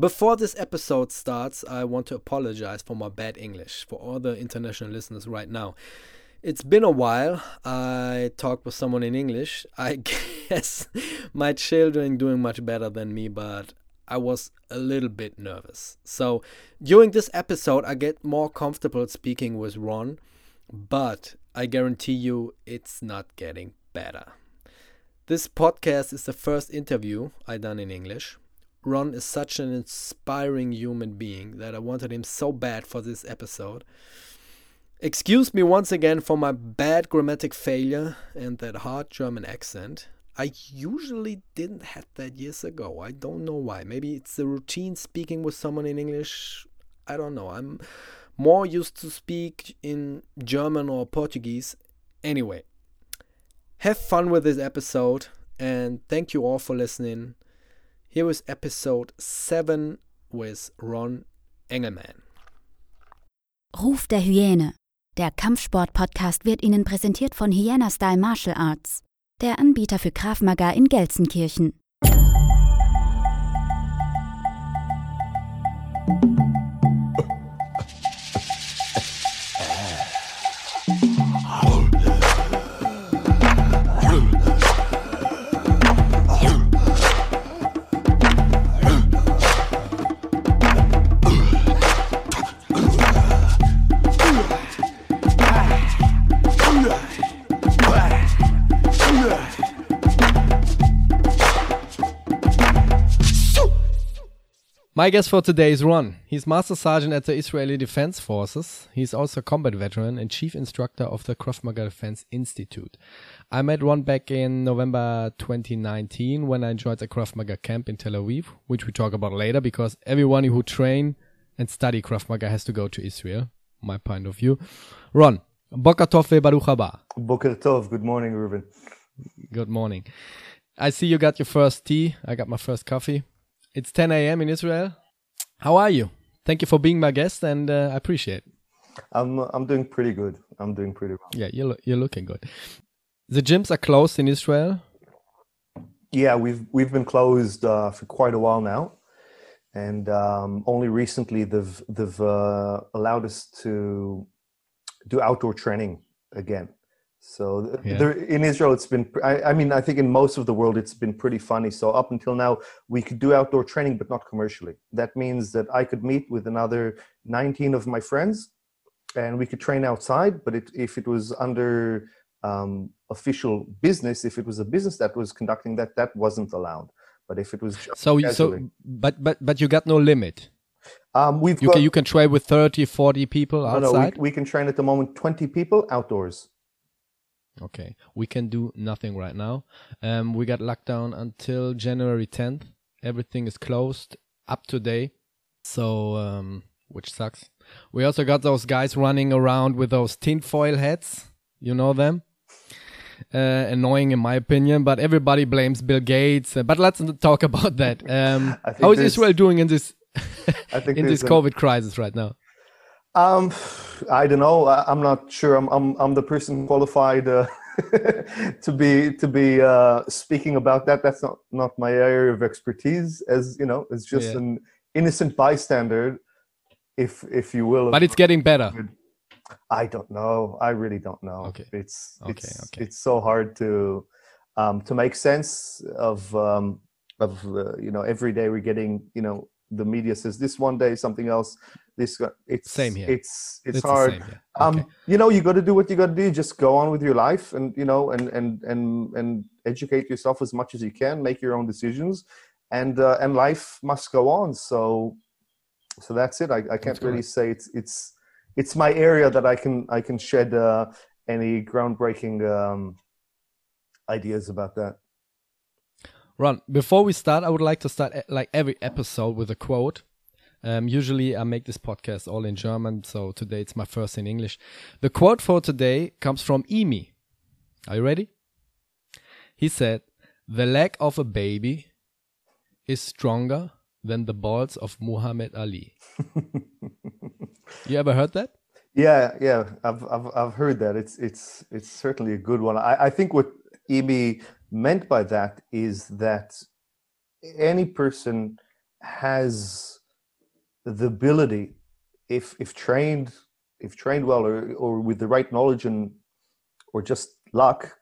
Before this episode starts, I want to apologize for my bad English for all the international listeners right now. It's been a while. I talked with someone in English. I guess my children doing much better than me, but I was a little bit nervous. So during this episode, I get more comfortable speaking with Ron, but I guarantee you it's not getting better. This podcast is the first interview I done in English. Ron is such an inspiring human being that I wanted him so bad for this episode. Excuse me once again for my bad grammatic failure and that hard German accent. I usually didn't have that years ago. I don't know why. Maybe it's the routine speaking with someone in English. I don't know. I'm more used to speak in German or Portuguese. Anyway, have fun with this episode and thank you all for listening. Here is episode 7 with Ron Engelman. Ruf der Hyäne. Der Kampfsport-Podcast wird Ihnen präsentiert von Hyena Style Martial Arts, der Anbieter für Krav Maga in Gelsenkirchen. My guest for today is Ron. He's Master Sergeant at the Israeli Defense Forces. He's also a combat veteran and chief instructor of the Krav Maga Defense Institute. I met Ron back in November 2019 when I joined the Krav Maga camp in Tel Aviv, which we talk about later because everyone who train and study Krav Maga has to go to Israel, my point of view. Ron, Boker Tov Baruch haba. Boker Tov. Good morning, Ruben. Good morning. I see you got your first tea. I got my first coffee. It's 10 a.m. in Israel. How are you? Thank you for being my guest, and uh, I appreciate. I'm I'm doing pretty good. I'm doing pretty well. Yeah, you're you're looking good. The gyms are closed in Israel. Yeah, we've we've been closed uh, for quite a while now, and um, only recently they've they've uh, allowed us to do outdoor training again. So yeah. there, in Israel, it's been. I, I, mean, I think in most of the world, it's been pretty funny. So up until now, we could do outdoor training, but not commercially. That means that I could meet with another 19 of my friends, and we could train outside. But it, if it was under um, official business, if it was a business that was conducting that, that wasn't allowed. But if it was so, casually, so, but but but you got no limit. Um, we've you got, can you can train with 30, 40 people outside. No, no we, we can train at the moment 20 people outdoors. Okay, we can do nothing right now. Um, we got locked down until January 10th. Everything is closed up to date. So, um, which sucks. We also got those guys running around with those tinfoil hats. You know them? Uh, annoying in my opinion, but everybody blames Bill Gates. Uh, but let's not talk about that. Um, how is Israel doing in this in this COVID crisis right now? Um, I don't know. I, am not sure. I'm, I'm, I'm the person qualified uh, to be to be uh, speaking about that. That's not not my area of expertise. As you know, it's just yeah. an innocent bystander, if if you will. But it's getting better. I don't know. I really don't know. Okay. It's okay, it's okay. it's so hard to um, to make sense of um, of uh, you know every day we're getting you know the media says this one day something else this it's same here. it's it's, it's hard. okay. um you know you got to do what you got to do. Just go on with your life and you know and and and and educate yourself as much as you can make your own decisions and uh, and life must go on. So so that's it. I, I can't really say it's it's it's my area that i can i can shed uh, any groundbreaking um ideas about that. Ron, before we start, I would like to start like every episode with a quote. Um, usually I make this podcast all in German, so today it's my first in English. The quote for today comes from Imi. Are you ready? He said, The leg of a baby is stronger than the balls of Muhammad Ali. you ever heard that? Yeah, yeah, I've, I've, I've heard that. It's, it's, it's certainly a good one. I, I think what Imi meant by that is that any person has the ability, if if trained, if trained well, or or with the right knowledge and or just luck,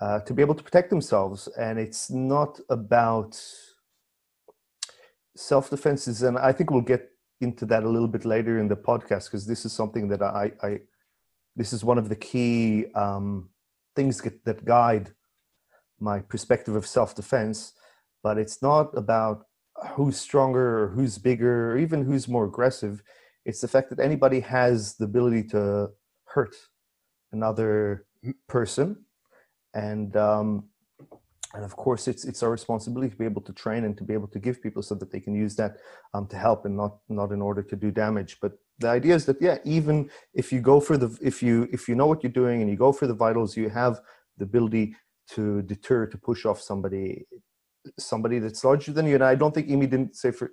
uh, to be able to protect themselves. And it's not about self defenses, and I think we'll get into that a little bit later in the podcast because this is something that I, I this is one of the key um, things that, that guide my perspective of self defense. But it's not about who's stronger or who's bigger or even who's more aggressive. It's the fact that anybody has the ability to hurt another person, and um, and of course it's it's our responsibility to be able to train and to be able to give people so that they can use that um, to help and not not in order to do damage. But the idea is that yeah, even if you go for the if you if you know what you're doing and you go for the vitals, you have the ability to deter to push off somebody somebody that's larger than you. And I don't think Imi didn't say for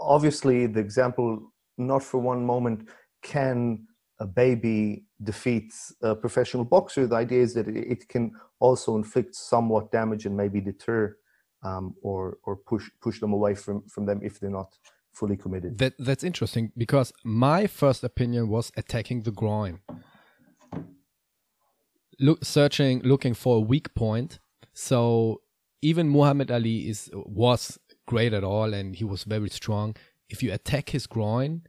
obviously the example not for one moment can a baby defeats a professional boxer. The idea is that it can also inflict somewhat damage and maybe deter um, or or push push them away from from them if they're not fully committed. That that's interesting because my first opinion was attacking the groin. Look, searching, looking for a weak point. So even Muhammad Ali is was great at all, and he was very strong. If you attack his groin,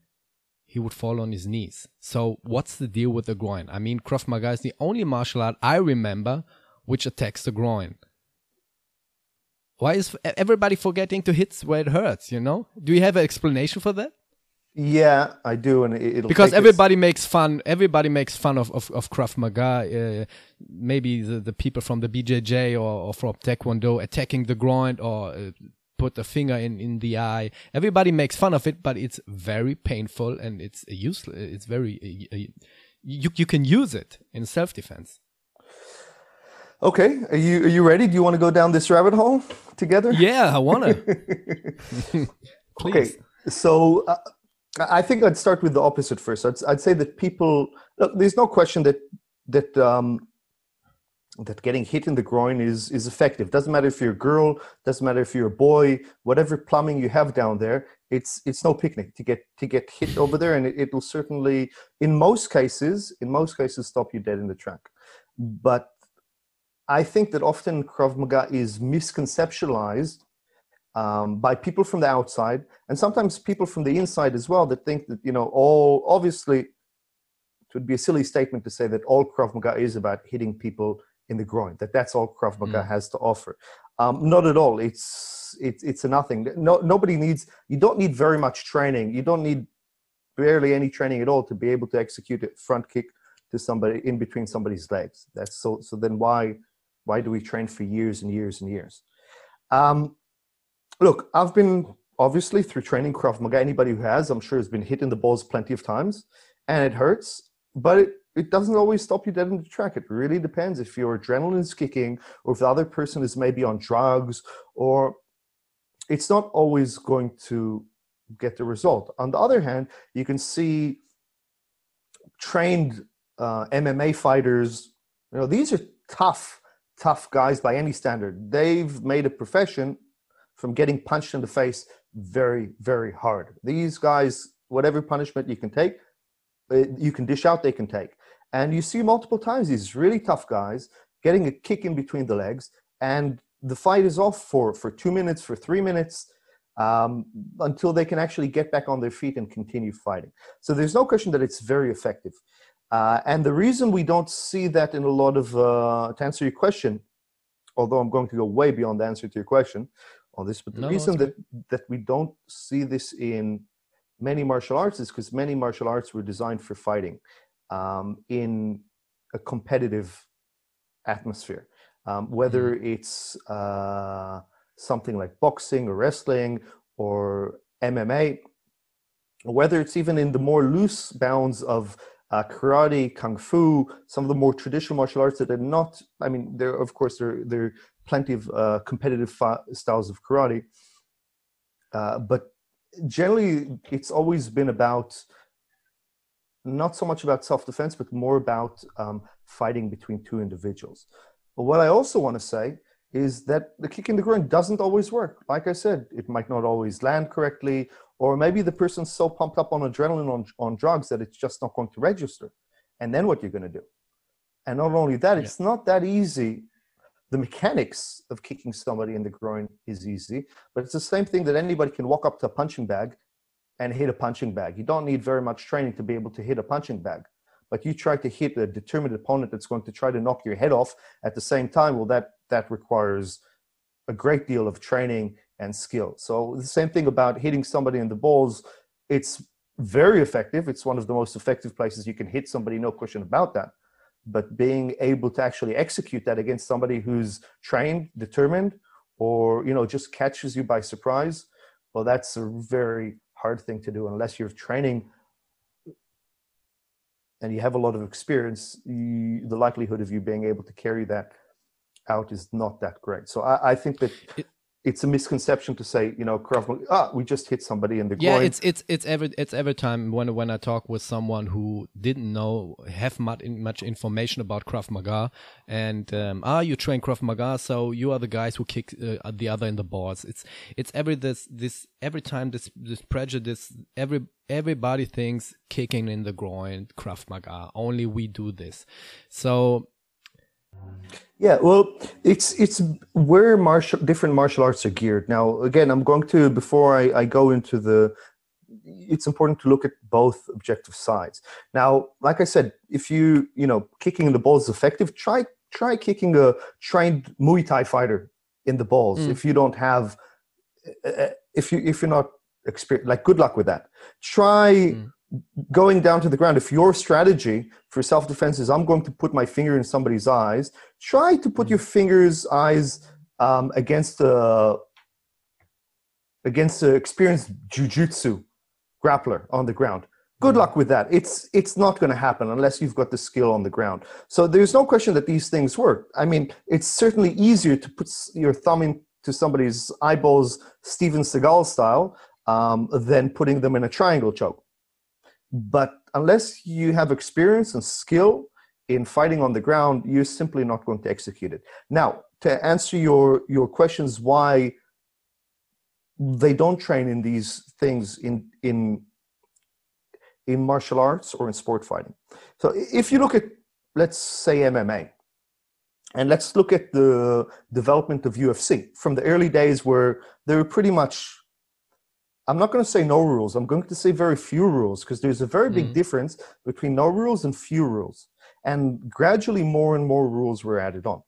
he would fall on his knees. So what's the deal with the groin? I mean, Krav Maga is the only martial art I remember which attacks the groin. Why is everybody forgetting to hit where it hurts? You know? Do you have an explanation for that? Yeah, I do, and it'll because everybody its... makes fun. Everybody makes fun of of, of Krav Maga. Uh, maybe the, the people from the BJJ or, or from Taekwondo attacking the groin or uh, put a finger in in the eye. Everybody makes fun of it, but it's very painful and it's useless. It's very uh, you you can use it in self defense. Okay, are you are you ready? Do you want to go down this rabbit hole together? Yeah, I want to. okay, so. Uh, I think I'd start with the opposite first. I'd, I'd say that people, look, there's no question that that um, that getting hit in the groin is is effective. Doesn't matter if you're a girl, doesn't matter if you're a boy, whatever plumbing you have down there, it's it's no picnic to get to get hit over there, and it, it will certainly, in most cases, in most cases, stop you dead in the track. But I think that often Krav Maga is misconceptualized um, by people from the outside and sometimes people from the inside as well that think that you know all obviously it would be a silly statement to say that all Krav Maga is about hitting people in the groin that that's all Krav Maga mm. has to offer. Um, not at all. It's it's it's a nothing. No, nobody needs you don't need very much training. You don't need barely any training at all to be able to execute a front kick to somebody in between somebody's legs. That's so so then why why do we train for years and years and years? Um, look, I've been obviously through training Krav Maga. Anybody who has, I'm sure, has been hit in the balls plenty of times, and it hurts. But it, it doesn't always stop you dead in the track. It really depends if your adrenaline is kicking, or if the other person is maybe on drugs, or it's not always going to get the result. On the other hand, you can see trained uh, MMA fighters. You know, these are tough, tough guys by any standard. They've made a profession from getting punched in the face very, very hard. These guys, whatever punishment you can take, uh, you can dish out, they can take. And you see multiple times these really tough guys getting a kick in between the legs, and the fight is off for, for two minutes, for three minutes, um, until they can actually get back on their feet and continue fighting. So there's no question that it's very effective. Uh, and the reason we don't see that in a lot of, uh, to answer your question, although I'm going to go way beyond the answer to your question, on this. But the no, reason that, that we don't see this in many martial arts is because many martial arts were designed for fighting um, in a competitive atmosphere. Um, whether mm. it's uh, something like boxing or wrestling or MMA, or whether it's even in the more loose bounds of uh, karate, kung fu, some of the more traditional martial arts that are not. I mean, there of course there there plenty of uh, competitive fa- styles of karate. Uh, but generally, it's always been about not so much about self defense, but more about um, fighting between two individuals. But what I also want to say is that the kick in the groin doesn't always work. Like I said, it might not always land correctly, or maybe the person's so pumped up on adrenaline on, on drugs that it's just not going to register and then what you're going to do and not only that it's not that easy the mechanics of kicking somebody in the groin is easy but it's the same thing that anybody can walk up to a punching bag and hit a punching bag you don't need very much training to be able to hit a punching bag but you try to hit a determined opponent that's going to try to knock your head off at the same time well that that requires a great deal of training and skill. So the same thing about hitting somebody in the balls. It's very effective. It's one of the most effective places you can hit somebody, no question about that. But being able to actually execute that against somebody who's trained, determined, or you know just catches you by surprise, well, that's a very hard thing to do unless you're training and you have a lot of experience. You, the likelihood of you being able to carry that out is not that great. So I, I think that it's a misconception to say, you know, Krav Maga, ah, we just hit somebody in the groin. yeah, it's it's it's every it's every time when when I talk with someone who didn't know have much much information about Krav Maga, and um, ah, you train Krav Maga, so you are the guys who kick uh, the other in the balls. It's it's every this this every time this this prejudice every everybody thinks kicking in the groin Krav Maga. Only we do this, so yeah, well, it's it's where martial different martial arts are geared. Now, again, I'm going to before I, I go into the. It's important to look at both objective sides. Now, like I said, if you you know kicking the balls is effective, try try kicking a trained Muay Thai fighter in the balls. Mm. If you don't have, uh, uh, if you if you're not experienced, like good luck with that. Try. Mm going down to the ground, if your strategy for self defense is I'm going to put my finger in somebody's eyes, try to put your fingers, eyes um, against a against an experienced jujitsu grappler on the ground. Good luck with that. It's it's not going to happen unless you've got the skill on the ground. So there's no question that these things work. I mean, it's certainly easier to put your thumb into somebody's eyeballs, Steven Seagal style, um, than putting them in a triangle choke but unless you have experience and skill in fighting on the ground, you're simply not going to execute it. Now, to answer your, your questions, why they don't train in these things in, in, in martial arts or in sport fighting. So if you look at, let's say, MMA, and let's look at the development of UFC from the early days where they were pretty much I'm not going to say no rules. I'm going to say very few rules because there's a very big mm. difference between no rules and few rules. And gradually, more and more rules were added on.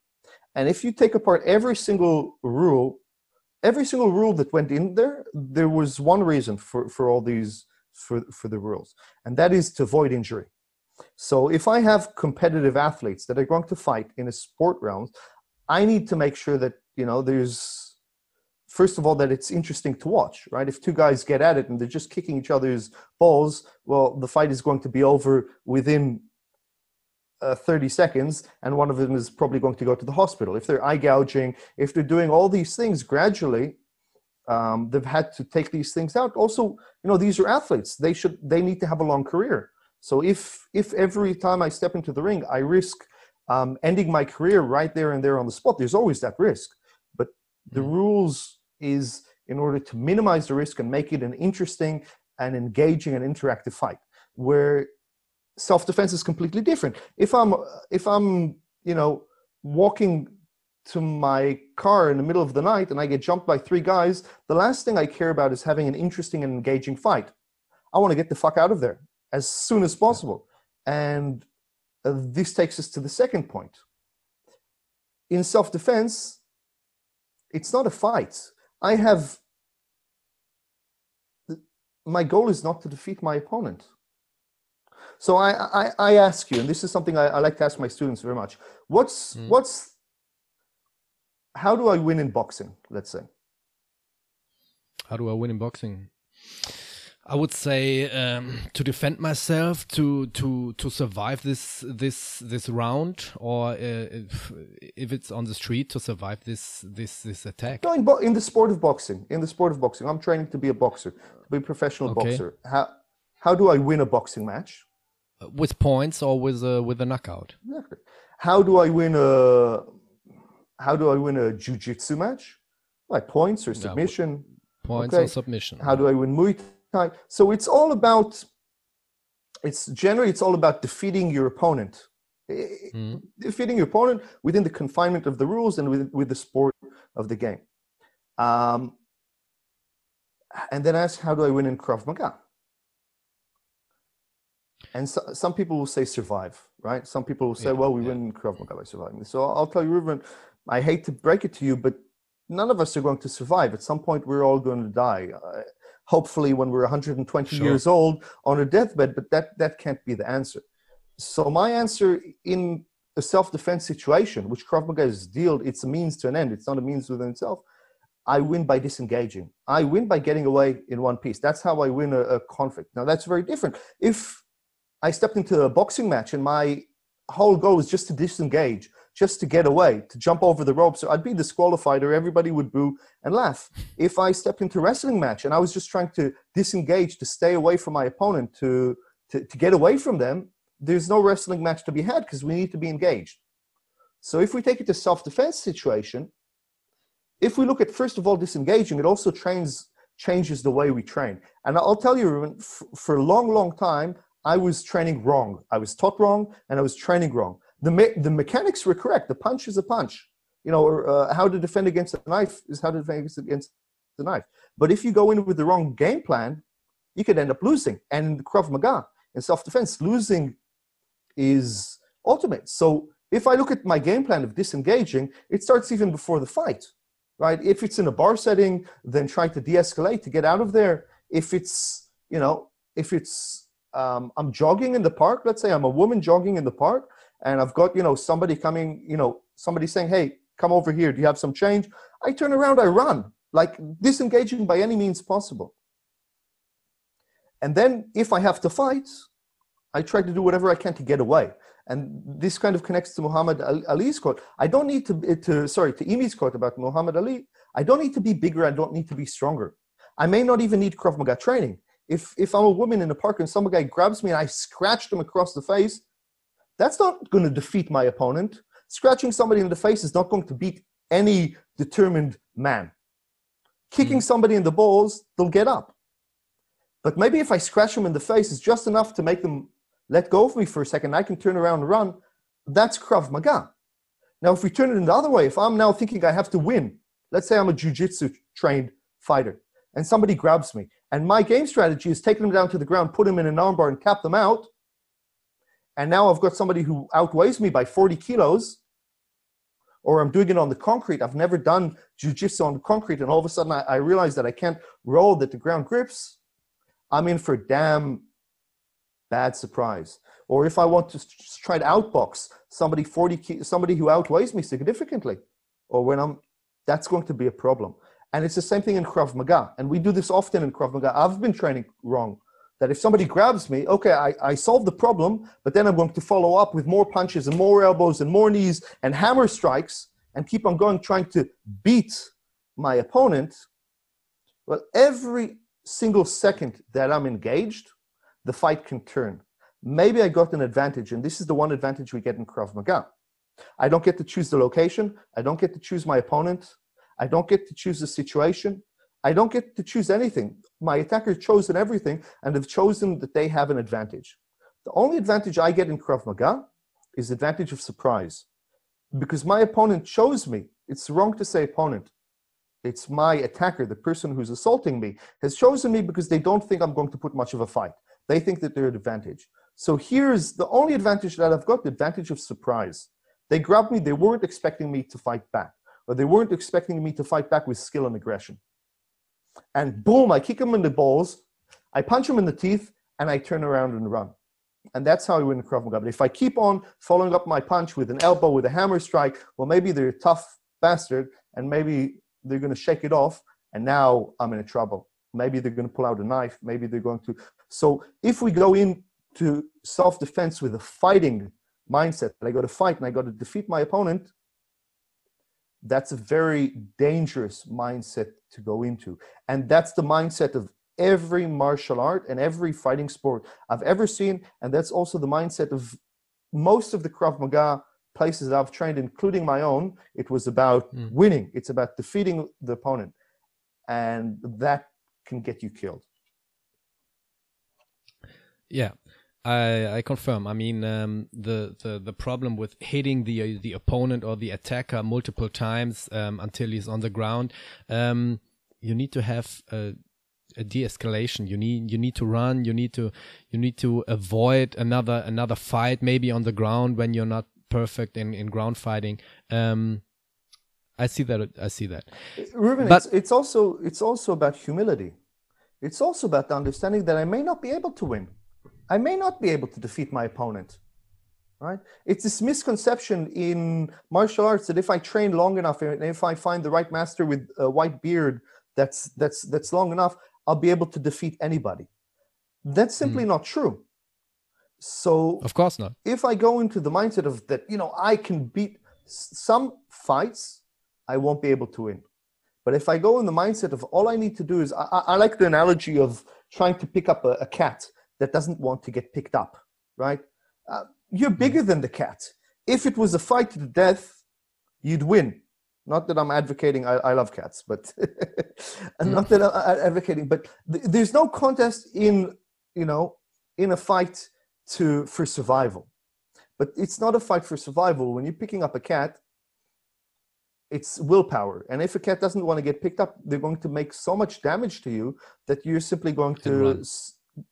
And if you take apart every single rule, every single rule that went in there, there was one reason for, for all these for, for the rules, and that is to avoid injury. So if I have competitive athletes that are going to fight in a sport round, I need to make sure that you know there's first of all that it's interesting to watch right? If two guys get at it and they're just kicking each other's balls well the fight is going to be over within uh, 30 seconds and one of them is probably going to go to the hospital. If they're eye gouging if they're doing all these things gradually um, they've had to take these things out. Also you know these are athletes. They should they need to have a long career. So if if every time i step into the ring i risk um, ending my career right there and there on the spot there's always that risk. But the mm. rules is in order to minimize the risk and make it an interesting and engaging and interactive fight where self-defense is completely different. If i'm if i'm you know walking to my car in the middle of the night and i get jumped by three guys the last thing i care about is having an interesting and engaging fight. I want to get the fuck out of there as soon as possible. And uh, this takes us to the second point. In self-defense it's not a fight I have, my goal is not to defeat my opponent. So I, I, I ask you, and this is something I, I, like to ask my students very much. What's, mm. what's, how do I win in boxing, let's say? How do I win in boxing? I would say um, to defend myself, to to to survive this this this round, or uh, if, if, it's on the street, to survive this this this attack. No, in, bo- in, the sport of boxing, in the sport of boxing, I'm training to be a boxer, to be a professional okay. boxer. How how do I win a boxing match? Uh, with points or with a with a knockout? Exactly. How do I win a how do I win a jiu-jitsu match? By points or submission? No, points okay. or submission. How do I win Muay Thai. So it's all about. It's generally it's all about defeating your opponent, mm. defeating your opponent within the confinement of the rules and with with the sport of the game. Um, and then ask, how do I win in Krav Maga? And so, some people will say survive, right? Some people will say, yeah, well, we yeah. win in Krav Maga by surviving. So I'll tell you, Ruben, I hate to break it to you, but none of us are going to survive. At some point, we're all going to die. Hopefully, when we're 120 sure. years old on a deathbed, but that, that can't be the answer. So my answer in a self-defense situation, which Krav Maga is dealt, it's a means to an end. It's not a means within itself. I win by disengaging. I win by getting away in one piece. That's how I win a, a conflict. Now that's very different. If I stepped into a boxing match and my whole goal was just to disengage, just to get away, to jump over the ropes, So I'd be disqualified or everybody would boo and laugh. If I stepped into a wrestling match and I was just trying to disengage, to stay away from my opponent, to, to, to get away from them, there's no wrestling match to be had because we need to be engaged. So if we take it to self-defense situation, if we look at first of all disengaging, it also trains changes the way we train. And I'll tell you, for a long, long time, I was training wrong. I was taught wrong, and I was training wrong. The me- the mechanics were correct. The punch is a punch. You know, uh, how to defend against a knife is how to defend against the knife. But if you go in with the wrong game plan, you could end up losing. And Krav Maga, in self-defense, losing is ultimate. So if I look at my game plan of disengaging, it starts even before the fight right? If it's in a bar setting, then try to de-escalate to get out of there. If it's, you know, if it's, um, I'm jogging in the park, let's say I'm a woman jogging in the park and I've got, you know, somebody coming, you know, somebody saying, hey, come over here. Do you have some change? I turn around, I run, like disengaging by any means possible. And then if I have to fight, I try to do whatever I can to get away. And this kind of connects to Muhammad Ali's quote. I don't need to, eh, to sorry, to Imi's quote about Muhammad Ali. I don't need to be bigger. I don't need to be stronger. I may not even need Krav Maga training. If, if I'm a woman in a park and some guy grabs me and I scratch them across the face, that's not going to defeat my opponent. Scratching somebody in the face is not going to beat any determined man. Kicking mm. somebody in the balls, they'll get up. But maybe if I scratch them in the face, it's just enough to make them let go of me for a second, I can turn around and run. That's Krav Maga. Now, if we turn it in the other way, if I'm now thinking I have to win, let's say I'm a jujitsu trained fighter and somebody grabs me, and my game strategy is take them down to the ground, put them in an armbar, and cap them out. And now I've got somebody who outweighs me by 40 kilos, or I'm doing it on the concrete. I've never done jujitsu on the concrete, and all of a sudden I, I realize that I can't roll, that the ground grips. I'm in for damn bad surprise. Or if I want to try to outbox somebody 40, somebody who outweighs me significantly, or when I'm, that's going to be a problem. And it's the same thing in Krav Maga. And we do this often in Krav Maga. I've been training wrong. That if somebody grabs me, okay, I, I solve the problem, but then I'm going to follow up with more punches and more elbows and more knees and hammer strikes and keep on going trying to beat my opponent. Well, every single second that I'm engaged, the fight can turn. Maybe I got an advantage, and this is the one advantage we get in Krav Maga. I don't get to choose the location. I don't get to choose my opponent. I don't get to choose the situation. I don't get to choose anything. My attacker has chosen everything, and have chosen that they have an advantage. The only advantage I get in Krav Maga is advantage of surprise. Because my opponent chose me. It's wrong to say opponent. It's my attacker, the person who's assaulting me, has chosen me because they don't think I'm going to put much of a fight. They think that they're at advantage. So here's the only advantage that I've got the advantage of surprise. They grabbed me, they weren't expecting me to fight back, or they weren't expecting me to fight back with skill and aggression. And boom, I kick him in the balls, I punch him in the teeth, and I turn around and run. And that's how I win the Krav Maga. But if I keep on following up my punch with an elbow, with a hammer strike, well, maybe they're a tough bastard, and maybe they're going to shake it off, and now I'm in trouble. Maybe they're going to pull out a knife. Maybe they're going to. So if we go into self defense with a fighting mindset, I got to fight and I got to defeat my opponent, that's a very dangerous mindset to go into. And that's the mindset of every martial art and every fighting sport I've ever seen. And that's also the mindset of most of the Krav Maga places I've trained, including my own. It was about mm. winning, it's about defeating the opponent. And that can get you killed. Yeah, I, I confirm. I mean, um, the, the the problem with hitting the uh, the opponent or the attacker multiple times um, until he's on the ground, um, you need to have a, a de-escalation. You need you need to run. You need to you need to avoid another another fight maybe on the ground when you're not perfect in, in ground fighting. Um, I see that. I see that. Ruben, but, it's, it's also it's also about humility. It's also about the understanding that I may not be able to win. I may not be able to defeat my opponent. Right? It's this misconception in martial arts that if I train long enough and if I find the right master with a white beard that's that's that's long enough, I'll be able to defeat anybody. That's simply mm. not true. So of course not. If I go into the mindset of that, you know, I can beat some fights, I won't be able to win. But if I go in the mindset of all I need to do is, I, I like the analogy of trying to pick up a, a cat that doesn't want to get picked up, right? Uh, you're hmm. bigger than the cat. If it was a fight to the death, you'd win. Not that I'm advocating, I, I love cats, but and not that I'm advocating, but th- there's no contest in, you know, in a fight to for survival. But it's not a fight for survival. When you're picking up a cat, it's willpower. And if a cat doesn't want to get picked up, they're going to make so much damage to you that you're simply going to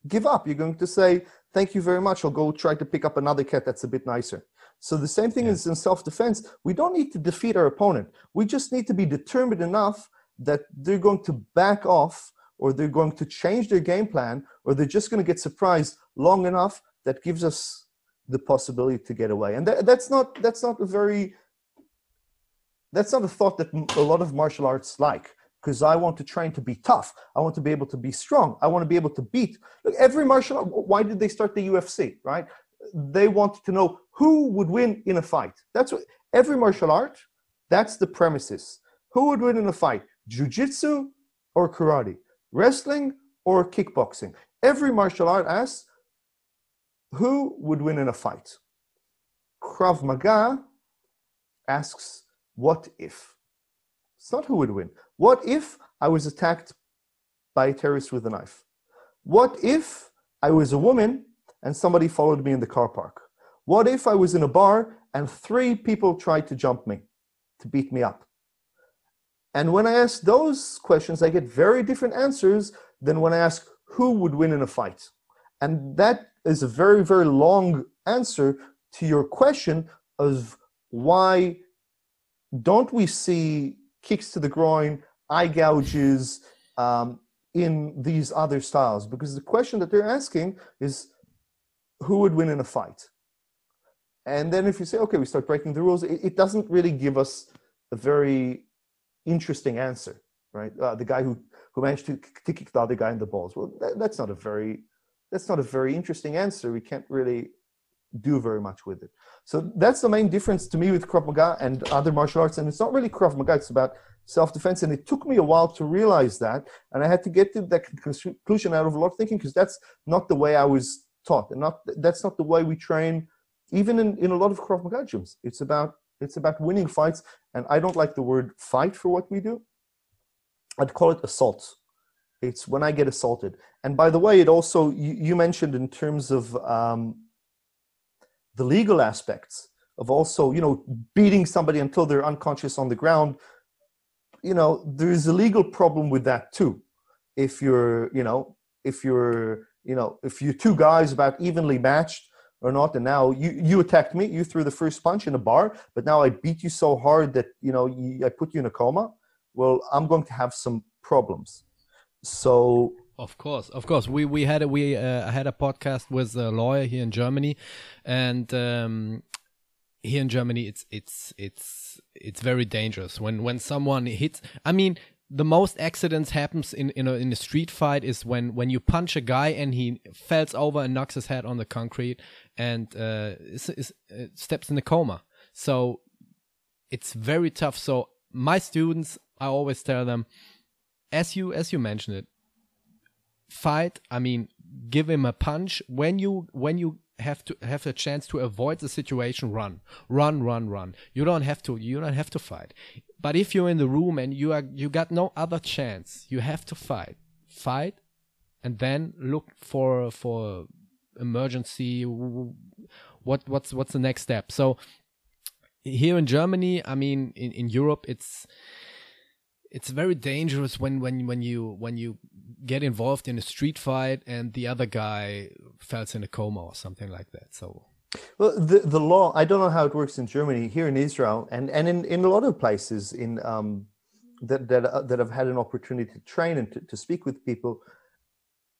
give up. You're going to say, thank you very much. I'll go try to pick up another cat that's a bit nicer. So the same thing yeah. is in self-defense. We don't need to defeat our opponent. We just need to be determined enough that they're going to back off or they're going to change their game plan or they're just going to get surprised long enough that gives us the possibility to get away. And that, that's not that's not a very that's not a thought that a lot of martial arts like because I want to train to be tough. I want to be able to be strong. I want to be able to beat. Look, every martial art, why did they start the UFC, right? They wanted to know who would win in a fight. That's what every martial art, that's the premises. Who would win in a fight? Jiu-jitsu or karate? Wrestling or kickboxing? Every martial art asks who would win in a fight? Krav Maga asks what if? It's not who would win. What if I was attacked by a terrorist with a knife? What if I was a woman and somebody followed me in the car park? What if I was in a bar and three people tried to jump me, to beat me up? And when I ask those questions, I get very different answers than when I ask who would win in a fight. And that is a very, very long answer to your question of why don't we see kicks to the groin, eye gouges um, in these other styles? Because the question that they're asking is who would win in a fight? And then if you say, okay, we start breaking the rules, it, it doesn't really give us a very interesting answer, right? Uh, the guy who, who managed to, to kick the other guy in the balls. Well, that, that's not a very that's not a very interesting answer. We can't really do very much with it. So that's the main difference to me with Krav Maga and other martial arts. And it's not really Krav Maga, it's about self defense. And it took me a while to realize that. And I had to get to that conclusion out of a lot of thinking because that's not the way I was taught. And not that's not the way we train, even in, in a lot of Krav Maga gyms. It's about it's about winning fights. And I don't like the word fight for what we do. I'd call it assault. It's when I get assaulted. And by the way, it also, you, you mentioned in terms of um, the legal aspects of also, you know, beating somebody until they're unconscious on the ground. You know, there's a legal problem with that too. If you're, you know, if you're, you know, if you're two guys about evenly matched or not, and now you, you attacked me, you threw the first punch in a bar, but now I beat you so hard that, you know, you, I put you in a coma. Well, I'm going to have some problems so of course, of course. We we had a, we uh, had a podcast with a lawyer here in Germany, and um, here in Germany, it's it's it's it's very dangerous when when someone hits. I mean, the most accidents happens in in a, in a street fight is when when you punch a guy and he falls over and knocks his head on the concrete and uh, is, is, uh, steps in a coma. So it's very tough. So my students, I always tell them as you as you mentioned it, fight. I mean, give him a punch when you when you have to have a chance to avoid the situation. Run, run, run, run. You don't have to. You don't have to fight. But if you're in the room and you are you got no other chance, you have to fight. Fight, and then look for for emergency? What what's what's the next step? So here in Germany, I mean, in, in Europe, it's it's very dangerous when when when you when you get involved in a street fight and the other guy falls in a coma or something like that. So. Well, the, the law, I don't know how it works in Germany, here in Israel, and, and in, in a lot of places in um, that, that, uh, that I've had an opportunity to train and to, to speak with people,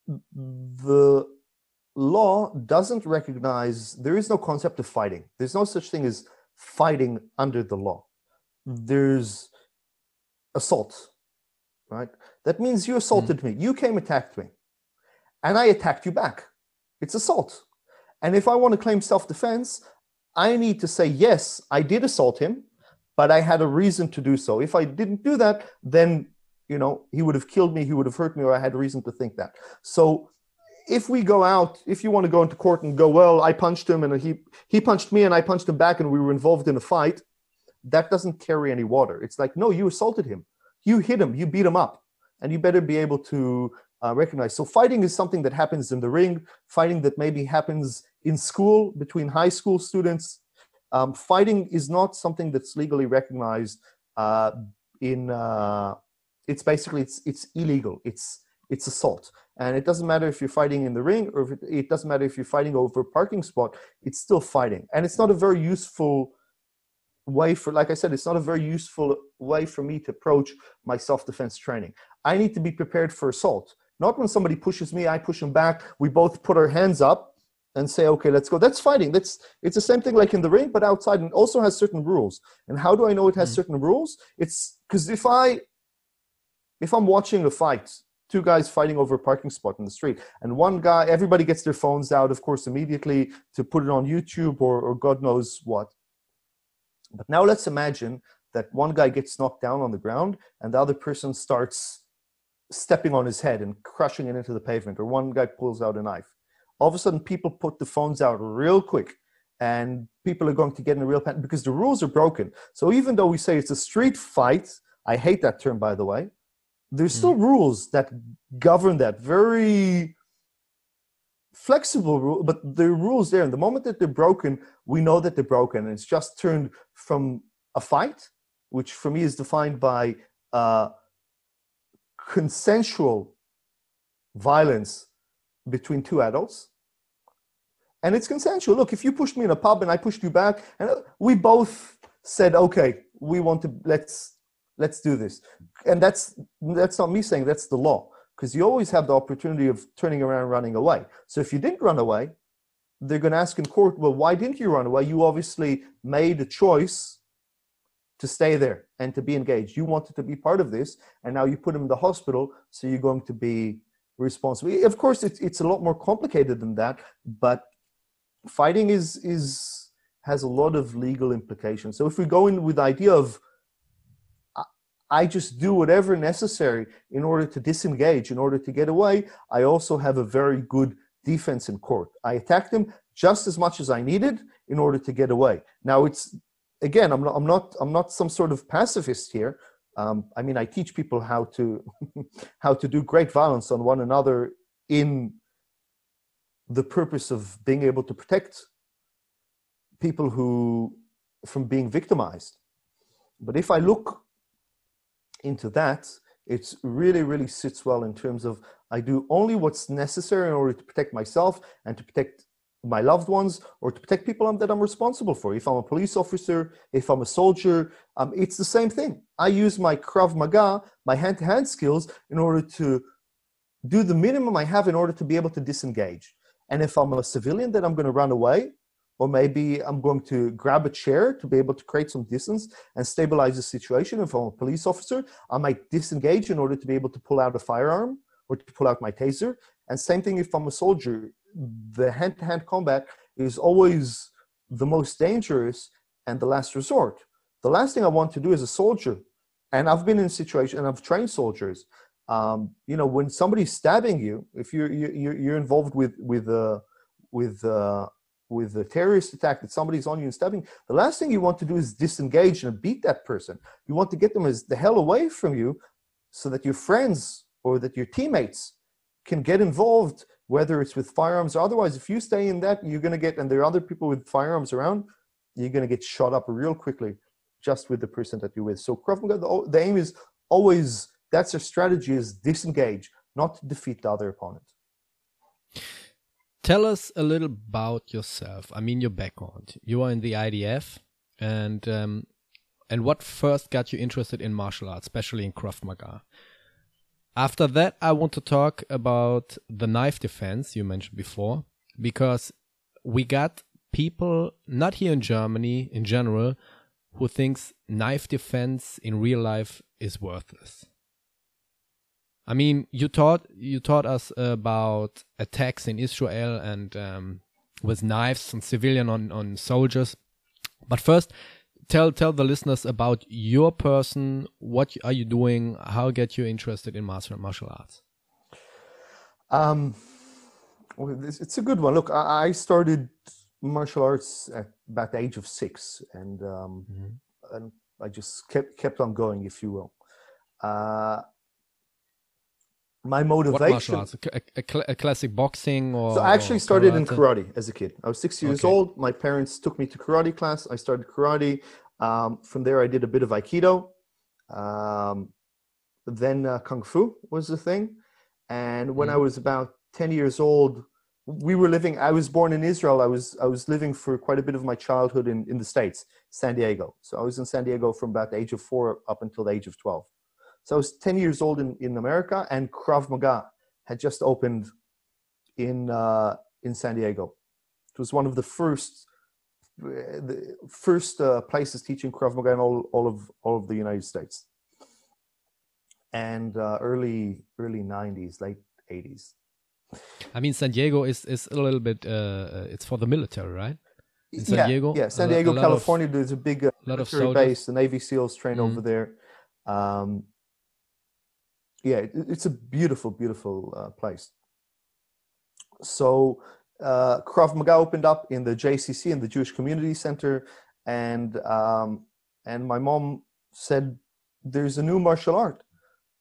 the law doesn't recognize, there is no concept of fighting. There's no such thing as fighting under the law. There's assault, right? That means you assaulted mm-hmm. me. You came attacked me, and I attacked you back. It's assault. And if I want to claim self defense, I need to say, yes, I did assault him, but I had a reason to do so. If I didn't do that, then you know he would have killed me, he would have hurt me, or I had reason to think that. So if we go out, if you want to go into court and go, well, I punched him and he he punched me and I punched him back and we were involved in a fight, that doesn't carry any water. It's like, no, you assaulted him, you hit him, you beat him up, and you better be able to uh, recognize. So fighting is something that happens in the ring. Fighting that maybe happens in school between high school students. Um, fighting is not something that's legally recognized. Uh, in uh, it's basically it's it's illegal. It's it's assault. And it doesn't matter if you're fighting in the ring or if it, it, doesn't matter if you're fighting over a parking spot, it's still fighting. And it's not a very useful way for, like I said, it's not a very useful way for me to approach my self defense training. I need to be prepared for assault. Not when somebody pushes me, I push him back. We both put our hands up and say, okay, let's go. That's fighting. That's it's the same thing like in the ring, but outside and also has certain rules. And how do I know it has mm-hmm. certain rules? It's because if I if I'm watching a fight two guys fighting over a parking spot in the street and one guy everybody gets their phones out of course immediately to put it on youtube or, or god knows what but now let's imagine that one guy gets knocked down on the ground and the other person starts stepping on his head and crushing it into the pavement or one guy pulls out a knife all of a sudden people put the phones out real quick and people are going to get in a real panic because the rules are broken so even though we say it's a street fight i hate that term by the way there's hmm. still mm. rules that govern that very flexible rule but the rules there and the moment that they're broken we know that they're broken and it's just turned from a fight which for me is defined by uh, consensual violence between two adults. And it's consensual. Look if you pushed me in a pub and i pushed you back and we both said okay we want to let's let's do this. And that's that's not me saying that's the law because you always have the opportunity of turning around and running away. So if you didn't run away they're going to ask in court well why didn't you run away? You obviously made a choice to stay there and to be engaged. You wanted to be part of this and now you put him in the hospital so you're going to be responsible. Of course it's, it's a lot more complicated than that but fighting is is has a lot of legal implications. So if we go in with the idea of I just do whatever necessary in order to disengage, in order to get away. I also have a very good defense in court. I attacked him just as much as I needed in order to get away. Now it's again, I'm not, I'm not, I'm not some sort of pacifist here. Um, I mean, I teach people how to how to do great violence on one another in the purpose of being able to protect people who from being victimized. But if I look into that, it really, really sits well in terms of I do only what's necessary in order to protect myself and to protect my loved ones or to protect people that I'm responsible for. If I'm a police officer, if I'm a soldier, um, it's the same thing. I use my Krav Maga, my hand to hand skills, in order to do the minimum I have in order to be able to disengage. And if I'm a civilian, then I'm going to run away or maybe I'm going to grab a chair to be able to create some distance and stabilize the situation. If I'm a police officer, I might disengage in order to be able to pull out a firearm or to pull out my taser. And same thing if I'm a soldier, the hand to hand combat is always the most dangerous and the last resort. The last thing I want to do as a soldier, and I've been in situations and I've trained soldiers. Um, you know, when somebody's stabbing you, if you're you're, you're involved with with uh, with uh, with a terrorist attack that somebody's on you and stabbing, the last thing you want to do is disengage and beat that person. You want to get them as the hell away from you so that your friends or that your teammates can get involved, whether it's with firearms or otherwise. If you stay in that, you're going to get, and there are other people with firearms around, you're going to get shot up real quickly just with the person that you're with. So Krav Maga, the, the aim is always, that's a strategy is disengage, not defeat the other opponent. Tell us a little about yourself. I mean, your background. You are in the IDF, and um, and what first got you interested in martial arts, especially in Krav Maga? After that, I want to talk about the knife defense you mentioned before, because we got people, not here in Germany in general, who thinks knife defense in real life is worthless. I mean, you taught you taught us about attacks in Israel and um, with knives and civilian on on soldiers, but first, tell tell the listeners about your person. What are you doing? How get you interested in martial martial arts? Um, well, it's a good one. Look, I started martial arts at about the age of six, and um, mm-hmm. and I just kept kept on going, if you will. Uh, my motivation. A, a, a, classic boxing or. So I actually started karate? in karate as a kid. I was six years okay. old. My parents took me to karate class. I started karate. Um, from there, I did a bit of aikido. Um, then uh, kung fu was the thing. And when mm. I was about ten years old, we were living. I was born in Israel. I was I was living for quite a bit of my childhood in in the states, San Diego. So I was in San Diego from about the age of four up until the age of twelve. So I was 10 years old in, in America, and Krav Maga had just opened in uh, in San Diego. It was one of the first the first uh, places teaching Krav Maga in all, all of all of the United States, and uh, early early 90s, late 80s. I mean, San Diego is is a little bit. Uh, uh it's for the military, right? In San yeah, Diego, yeah, San Diego, California. Of, there's a big uh, military base. The Navy SEALs train mm -hmm. over there. Um, yeah, it, it's a beautiful, beautiful uh, place. So uh, Krav Maga opened up in the JCC in the Jewish Community Center, and um, and my mom said, "There's a new martial art.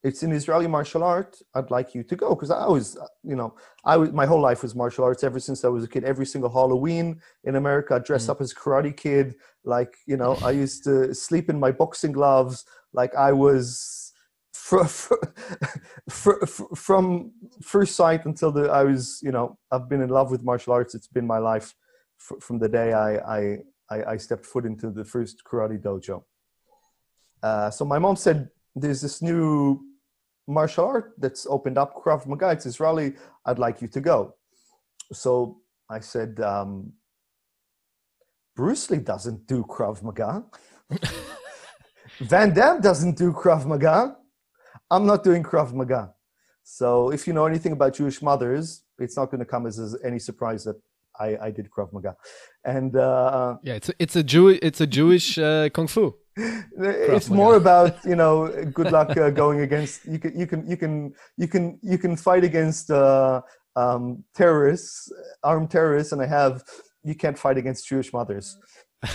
It's an Israeli martial art. I'd like you to go." Because I was, you know, I was my whole life was martial arts ever since I was a kid. Every single Halloween in America, I'd dress mm. up as Karate Kid. Like you know, I used to sleep in my boxing gloves. Like I was from first sight until the, I was, you know, I've been in love with martial arts. It's been my life from the day I, I, I stepped foot into the first karate dojo. Uh, so my mom said, "There's this new martial art that's opened up, Krav Maga. It's Israeli. I'd like you to go." So I said, um, "Bruce Lee doesn't do Krav Maga. Van Damme doesn't do Krav Maga. I'm not doing Krav Maga. So if you know anything about Jewish mothers, it's not going to come as, any surprise that I, I did Krav Maga. And uh, yeah, it's a, it's a Jew it's a Jewish uh, kung fu. it's more about you know good luck uh, going against you can you can you can you can you can fight against uh, um, terrorists armed terrorists and I have you can't fight against Jewish mothers.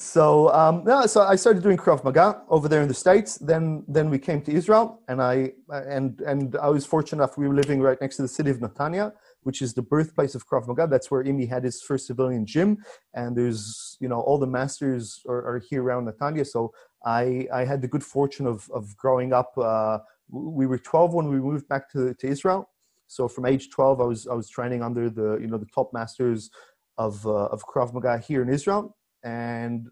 so um, so I started doing Krav Maga over there in the states. Then then we came to Israel, and I and and I was fortunate enough. We were living right next to the city of Netanya, which is the birthplace of Krav Maga. That's where Imi had his first civilian gym, and there's you know all the masters are, are here around Netanya. So I I had the good fortune of of growing up. Uh, we were 12 when we moved back to to Israel. So from age 12, I was I was training under the you know the top masters of uh, of Krav Maga here in Israel and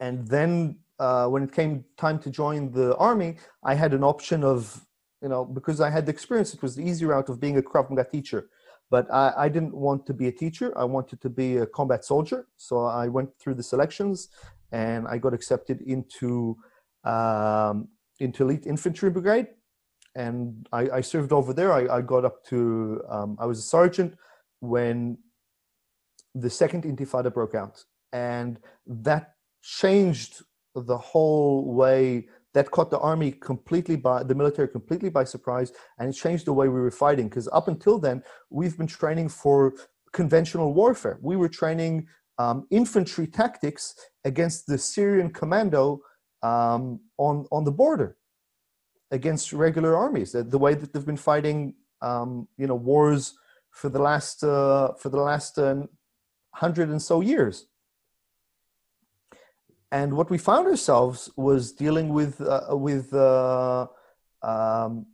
and then uh, when it came time to join the army, I had an option of you know because I had the experience, it was the easy route of being a Krav Maga teacher. But I, I didn't want to be a teacher. I wanted to be a combat soldier. So I went through the selections, and I got accepted into um, into elite infantry brigade and I, I, served over there. I, I got up to, um, I was a sergeant when the second intifada broke out. And that changed the whole way that caught the army completely by the military completely by surprise. And it changed the way we were fighting because up until then we've been training for conventional warfare. We were training um, infantry tactics against the syrian commando um, on on the border against regular armies. The, the way that they've been fighting, um, you know, wars for the last uh, for the last uh, hundred and so years. And what we found ourselves was dealing with uh, with uh, um,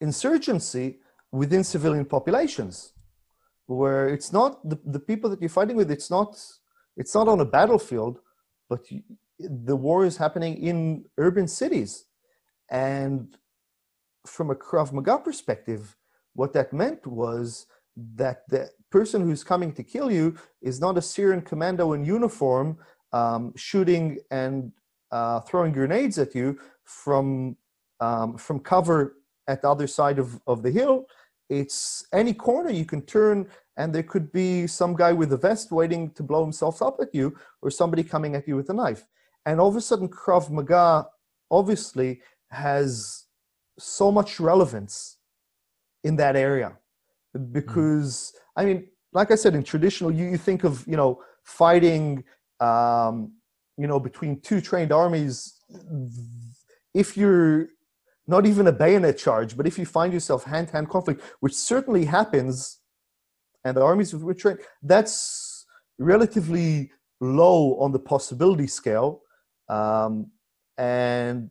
insurgency within civilian populations, where it's not the, the people that you're fighting with. It's not it's not on a battlefield, but you, the war is happening in urban cities, and from a Krav Maga perspective, what that meant was that the person who's coming to kill you is not a Syrian commando in uniform um, shooting and uh, throwing grenades at you from um, from cover at the other side of, of the hill. It's any corner you can turn, and there could be some guy with a vest waiting to blow himself up at you, or somebody coming at you with a knife. And all of a sudden, Krav Maga obviously has so much relevance in that area because mm. I mean, like I said, in traditional, you, you think of you know fighting, um, you know, between two trained armies. If you're not even a bayonet charge, but if you find yourself hand-to-hand conflict, which certainly happens, and the armies were trained, that's relatively low on the possibility scale, um, and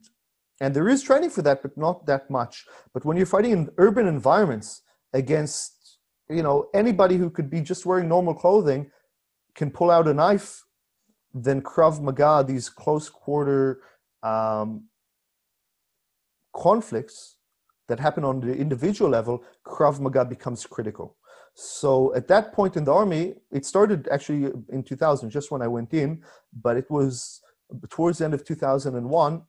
and there is training for that, but not that much. But when you're fighting in urban environments against, you know, anybody who could be just wearing normal clothing can pull out a knife, then Krav Maga, these close quarter um, conflicts that happen on the individual level, Krav Maga becomes critical. So at that point in the army, it started actually in 2000, just when I went in, but it was towards the end of 2001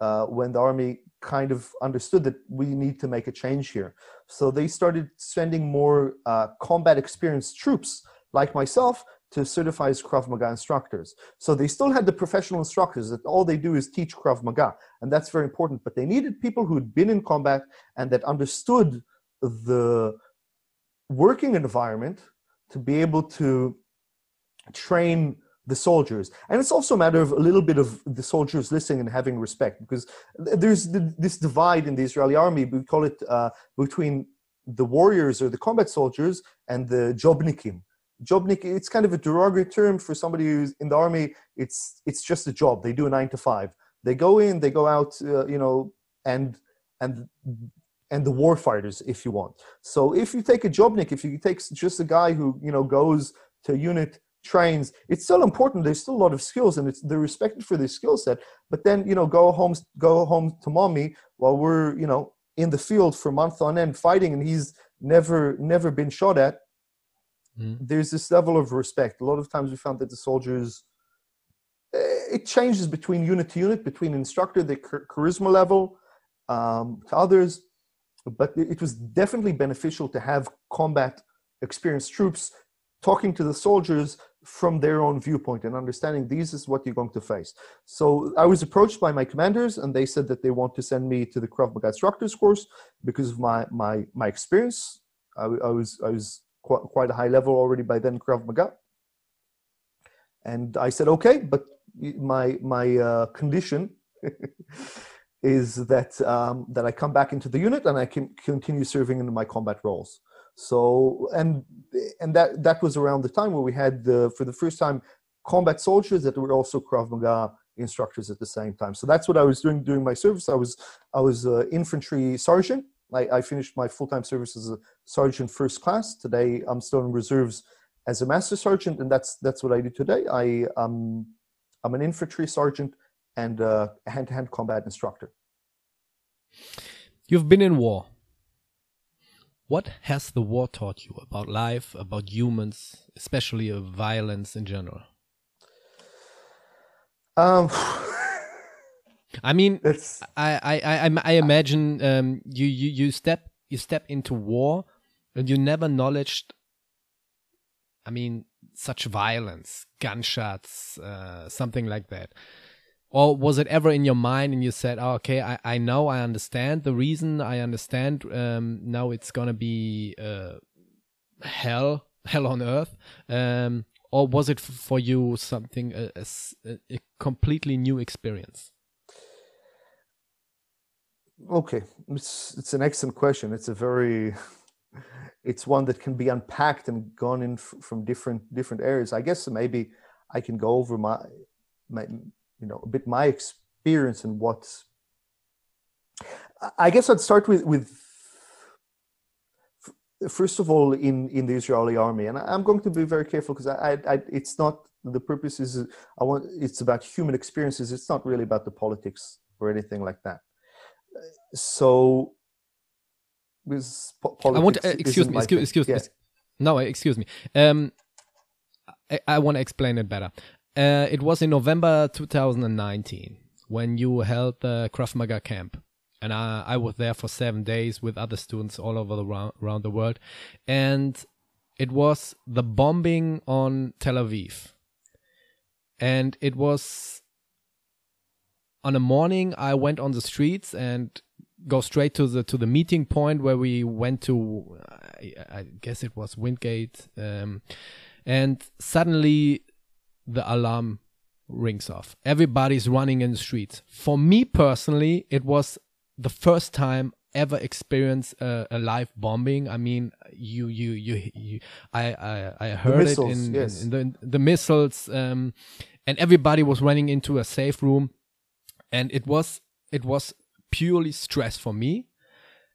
uh, when the army kind of understood that we need to make a change here. So they started sending more uh, combat experienced troops like myself to certify as Krav Maga instructors. So they still had the professional instructors that all they do is teach Krav Maga, and that's very important. But they needed people who'd been in combat and that understood the working environment to be able to train the soldiers. And it's also a matter of a little bit of the soldiers listening and having respect because there's this divide in the Israeli army. We call it uh, between the warriors or the combat soldiers and the jobnikim. Jobnik it's kind of a derogatory term for somebody who's in the army. It's it's just a job. They do a nine to five. They go in they go out uh, you know and and and the war fighters if you want. So if you take a jobnik if you take just a guy who you know goes to a unit trains. It's still important. There's still a lot of skills and it's they're respected for their skill set. But then you know go home go home to mommy while we're you know in the field for months on end fighting and he's never never been shot at. Mm. there's this level of respect. A lot of times we found that the soldiers, eh, it changes between unit to unit, between instructor, the charisma level um, to others, but it was definitely beneficial to have combat experienced troops talking to the soldiers from their own viewpoint and understanding this is what you're going to face. So I was approached by my commanders and they said that they want to send me to the Krav Maga instructors course because of my my my experience. I, I was I was quite, quite a high level already by then Krav Maga. And I said, okay, but my my uh, condition is that um, that I come back into the unit and I can continue serving in my combat roles. So and and that that was around the time where we had the, for the first time combat soldiers that were also Krav Maga instructors at the same time. So that's what I was doing during my service. I was I was uh, infantry sergeant I, I finished my full-time service as a sergeant first class. Today, I'm still in reserves as a master sergeant, and that's that's what I do today. I um, I'm an infantry sergeant and a hand-to-hand combat instructor. You've been in war. What has the war taught you about life, about humans, especially of violence in general? Um, I mean, it's, I, I, I, I imagine um, you, you, you step you step into war and you never knowledged. I mean, such violence, gunshots, uh, something like that. Or was it ever in your mind and you said, oh, okay, I, I know, I understand the reason, I understand. Um, now it's gonna be uh, hell, hell on earth. Um, or was it for you something a, a, a completely new experience? Okay, it's it's an excellent question. It's a very it's one that can be unpacked and gone in from different different areas. I guess maybe I can go over my my you know a bit my experience and what I guess I'd start with with first of all in in the Israeli army, and I'm going to be very careful because I, I, it's not the purpose is I want it's about human experiences. It's not really about the politics or anything like that. So, with politics, I want to, uh, excuse me, excuse, excuse yeah. me. No, excuse me. Um, I, I want to explain it better. Uh, it was in November 2019 when you held the Krav Maga camp. And I, I was there for seven days with other students all over the round, around the world. And it was the bombing on Tel Aviv. And it was on a morning I went on the streets and go straight to the to the meeting point where we went to I, I guess it was Wingate um, and suddenly the alarm rings off. Everybody's running in the streets. For me personally, it was the first time ever experienced a, a, live bombing. I mean, you, you, you, you I, I, I heard missiles, it in, yes. in, in, the, the missiles, um, and everybody was running into a safe room, and it was, it was purely stress for me.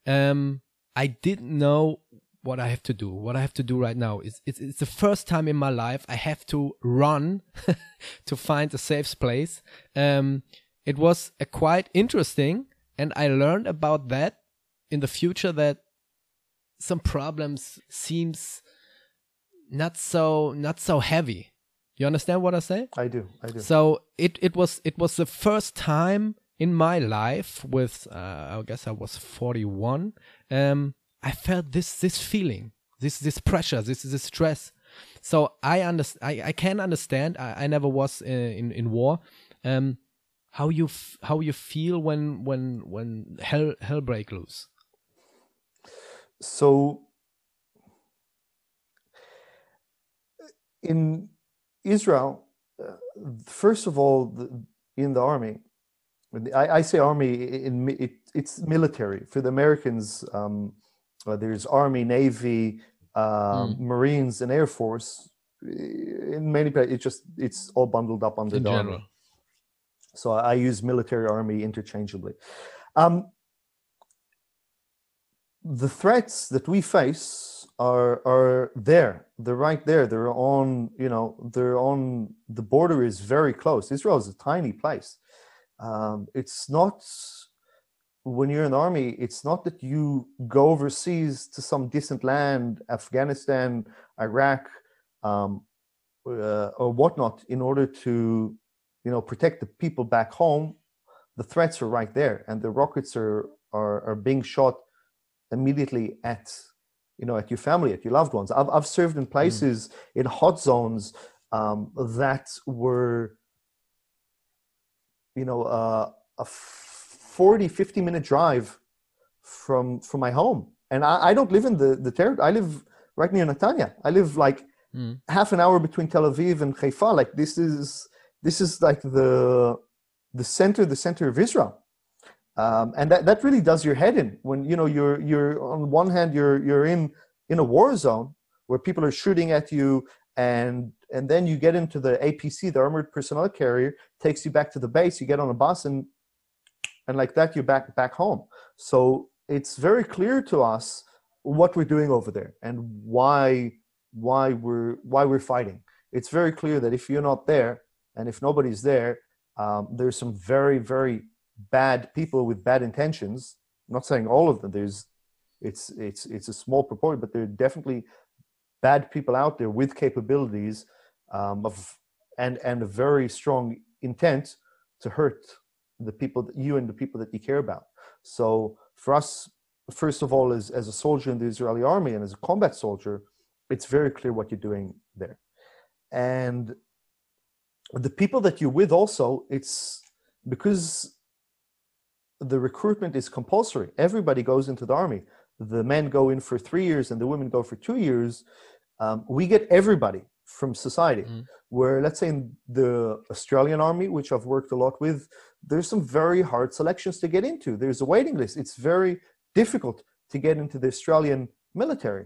Um, I didn't know what I have to do. What I have to do right now is it's, it's the first time in my life I have to run to find a safe place. Um, it was a quite interesting, and I learned about that in the future that some problems seems not so not so heavy. You understand what I say? I do. I do. So it it was it was the first time in my life with uh, I guess I was 41 um I felt this this feeling, this this pressure, this is this stress. So I understand. I, I can understand. I, I never was in uh, in, in war. Um, how you how you feel when when when hell hell break loose. So in Israel, uh, first of all, the, in the army, I, I say army in it, it's military for the Americans. Um, uh, there's Army, Navy, um, mm. Marines, and Air Force. In many places, it's just it's all bundled up under In the general. Army. So I use military army interchangeably. Um, the threats that we face are are there. They're right there. They're on. You know, they're on. The border is very close. Israel is a tiny place. Um, it's not when you're in the army, it's not that you go overseas to some distant land, Afghanistan, Iraq, um, uh, or whatnot, in order to, you know, protect the people back home. The threats are right there, and the rockets are are, are being shot immediately at, you know, at your family, at your loved ones. I've I've served in mm. places mm. in hot zones um, that were, you know, uh, a 40, 50 minute drive from from my home. And I, I don't live in the, the territory. I live right near Netanya. I live like mm. half an hour between Tel Aviv and Haifa. Like this is this is like the the center, the center of Israel. Um, and that, that really does your head in when you know you're you're on one hand you're you're in in a war zone where people are shooting at you and and then you get into the APC the armored personnel carrier takes you back to the base you get on a bus and and like that you're back back home. So it's very clear to us what we're doing over there and why why we're why we're fighting. It's very clear that if you're not there and if nobody's there um, there's some very very bad people with bad intentions. I'm not saying all of them. There's it's it's it's a small proportion but there are definitely bad people out there with capabilities um, of and and a very strong intent to hurt the people that you and the people that you care about. So for us, first of all, as, as a soldier in the Israeli army and as a combat soldier, it's very clear what you're doing there. And the people that you're with also, it's because the recruitment is compulsory. Everybody goes into the army. The men go in for three years and the women go for two years. Um, we get everybody from society. Mm. Where, let's say, in the Australian army, which I've worked a lot with, there's some very hard selections to get into. There's a waiting list. It's very difficult to get into the Australian military,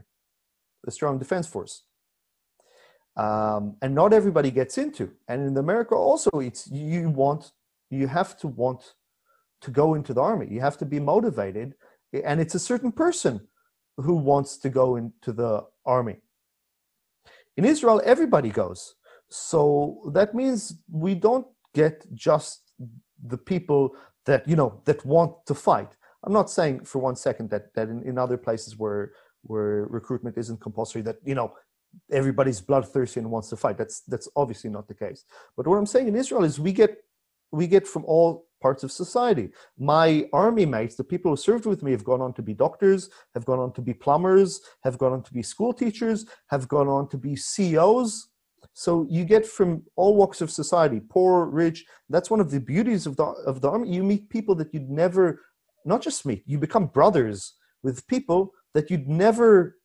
the Australian Defense Force. Um, and not everybody gets into. And in America also, it's you want you have to want to go into the army. You have to be motivated, and it's a certain person who wants to go into the army. In Israel, everybody goes. So that means we don't get just the people that you know that want to fight. I'm not saying for one second that that in, in other places where where recruitment isn't compulsory that you know everybody's bloodthirsty and wants to fight. That's that's obviously not the case. But what I'm saying in Israel is we get we get from all parts of society. My army mates, the people who served with me, have gone on to be doctors, have gone on to be plumbers, have gone on to be school teachers, have gone on to be CEOs. So you get from all walks of society, poor, rich. That's one of the beauties of the of the army. You meet people that you'd never, not just meet. You become brothers with people that you'd never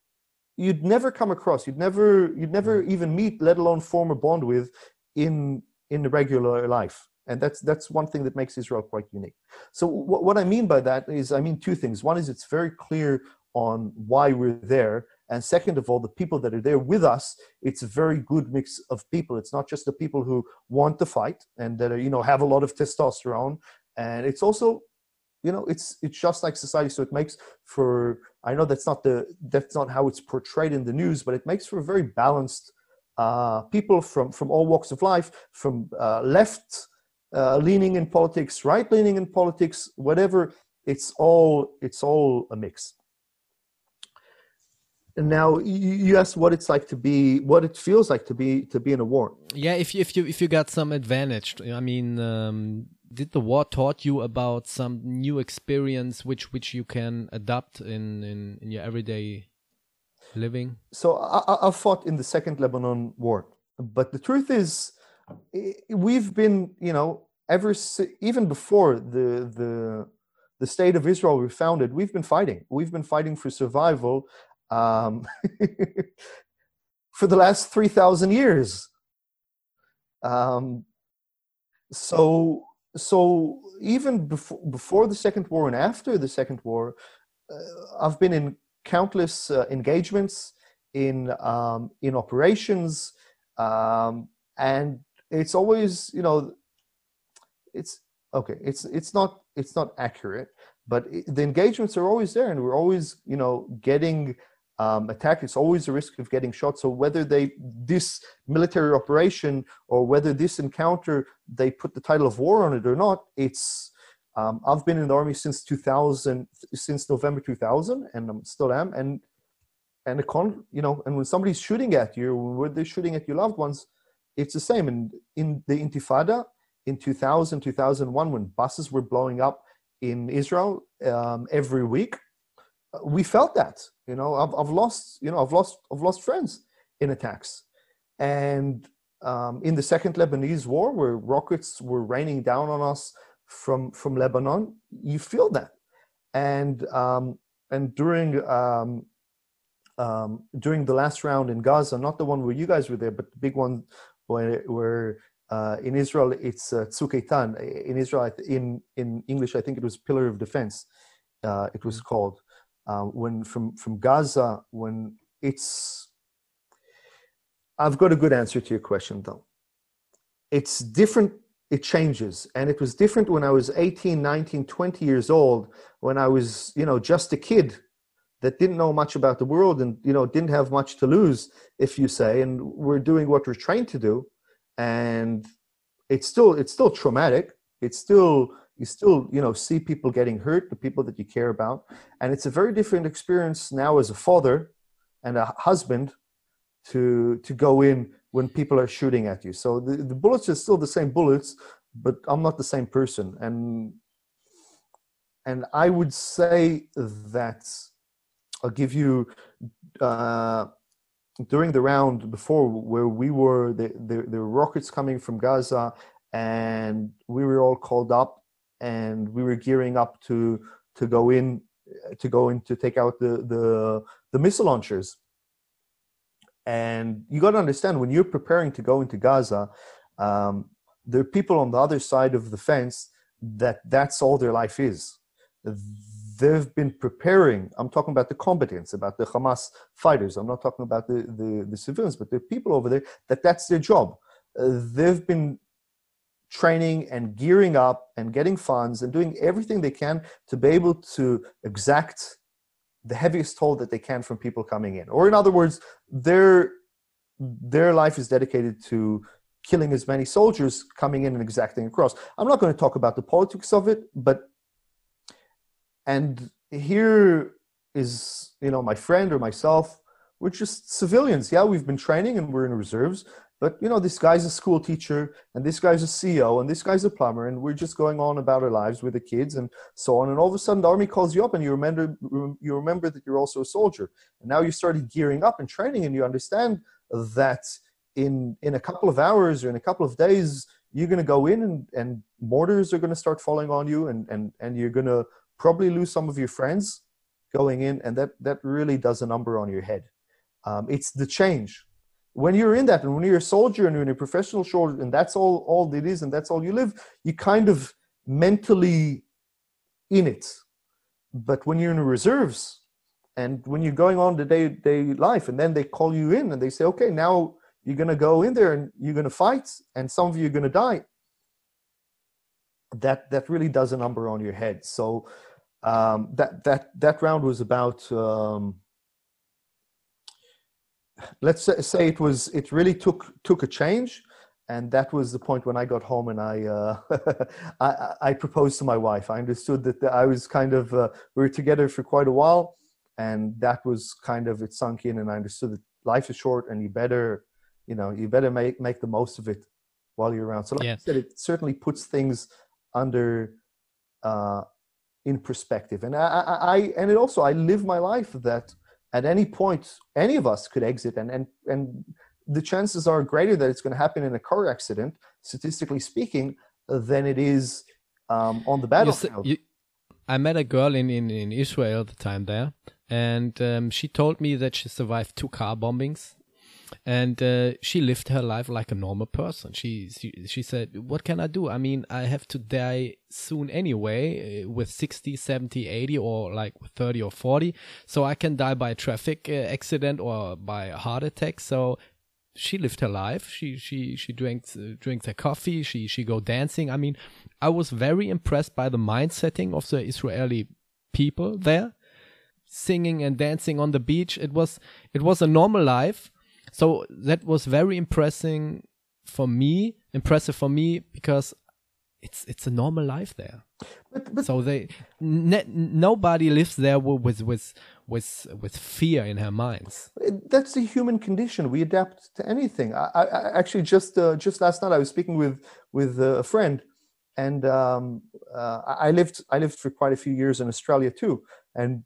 you'd never come across you'd never you'd never mm. even meet let alone form a bond with in in the regular life and that's that's one thing that makes israel quite unique so what, what i mean by that is i mean two things one is it's very clear on why we're there and second of all the people that are there with us it's a very good mix of people. It's not just the people who want to fight and that are, you know have a lot of testosterone. And it's also you know it's it's just like society. So it makes for i know that's not the that's not how it's portrayed in the news but it makes for a very balanced uh, people from from all walks of life from uh, left uh, leaning in politics right leaning in politics whatever it's all it's all a mix now you asked what it's like to be what it feels like to be to be in a war. Yeah if you if you if you got some advantage i mean um, did the war taught you about some new experience which which you can adapt in in, in your everyday living? So I, I fought in the second lebanon war. But the truth is we've been you know ever even before the the the state of israel we founded we've been fighting. We've been fighting for survival um, for the last 3000 years. Um, so so even before before the second war and after the second war uh, i've been in countless uh, engagements in um, in operations um, and it's always you know it's okay it's it's not it's not accurate but the engagements are always there and we're always you know getting um, attack, it's always a risk of getting shot. So whether they this military operation or whether this encounter they put the title of war on it or not, it's um, I've been in the army since 2000, since November 2000, and I'm still am. And and the con, you know, and when somebody's shooting at you, when they're shooting at your loved ones, it's the same. And in the Intifada in 2000, 2001, when buses were blowing up in Israel um, every week, we felt that you know I've, I've lost you know i've lost i've lost friends in attacks. And um, in the second lebanese war where rockets were raining down on us from from lebanon you feel that. And um, and during um, um, during the last round in gaza not the one where you guys were there but the big one where, where uh, in Israel, it's uh, In Israel, in in English, I think it was Pillar of Defense. Uh, it was called, uh, when from from Gaza, when it's, I've got a good answer to your question though. It's different. It changes, and it was different when I was 18, 19, 20 years old, when I was, you know, just a kid that didn't know much about the world and you know didn't have much to lose, if you say, and we're doing what we're trained to do, and it's still it's still traumatic. It's still you still you know see people getting hurt the people that you care about. And it's a very different experience now as a father and a husband to to go in when people are shooting at you. So the, the bullets are still the same bullets but i'm not the same person. And and i would say that i'll give you uh, during the round before where we were the, the, the rockets coming from gaza and we were all called up and we were gearing up to to go in to go in to take out the the, the missile launchers and you got to understand when you're preparing to go into gaza um, there are people on the other side of the fence that that's all their life is. They've been preparing. I'm talking about the combatants, about the Hamas fighters. I'm not talking about the, the, the civilians, but the people over there, that that's their job. Uh, they've been training and gearing up and getting funds and doing everything they can to be able to exact the heaviest toll that they can from people coming in. Or in other words, their their life is dedicated to killing as many soldiers coming in and exacting across. I'm not going to talk about the politics of it, but and here is you know my friend or myself we're just civilians. Yeah we've been training and we're in reserves but you know this guy's a school teacher and this guy's a ceo and this guy's a plumber and we're just going on about our lives with the kids and so on. And all of a sudden the army calls you up and you remember you remember that you're also a soldier. And now you started gearing up and training and you understand that in in a couple of hours or in a couple of days you're going to go in and, and mortars are going to start falling on you and and and you're going to probably lose some of your friends going in and that that really does a number on your head um, it's the change. When you're in that and when you're a soldier and you're in a professional soldier and that's all all it is and that's all you live you kind of mentally in it. But when you're in the reserves and when you're going on the day-to-day life and then they call you in and they say okay now you're going to go in there and you're going to fight and some of you are going to die that that really does a number on your head. So um, that that that round was about um, let's say it was it really took took a change and that was the point when I got home and I, uh, I, I proposed to my wife. I understood that I was kind of uh, we were together for quite a while, and that was kind of it sunk in, and I understood that life is short, and you better, you know, you better make make the most of it while you're around. So, like yeah. I said, it certainly puts things under uh, in perspective, and I, I, I and it also I live my life that at any point any of us could exit and and and the chances are greater that it's going to happen in a car accident statistically speaking than it is um, on the battlefield. you, i met a girl in, in, in israel at the time there and um, she told me that she survived two car bombings and uh, she lived her life like a normal person. She, she she said, "What can I do? I mean, I have to die soon anyway, uh, with 60, 70, 80, or like 30 or 40. So I can die by a traffic uh, accident or by a heart attack. So she lived her life. She she she drinks uh, drinks her coffee. She she go dancing. I mean, I was very impressed by the mind setting of the Israeli people there, singing and dancing on the beach. It was it was a normal life, so that was very impressing for me impressive for me because it's it's a normal life there. But, but so they nobody lives there with with with with fear in her minds. That's the human condition. We adapt to anything. I, I actually just uh, just last night i was speaking with with a friend and um, uh, i lived i lived for quite a few years in australia too and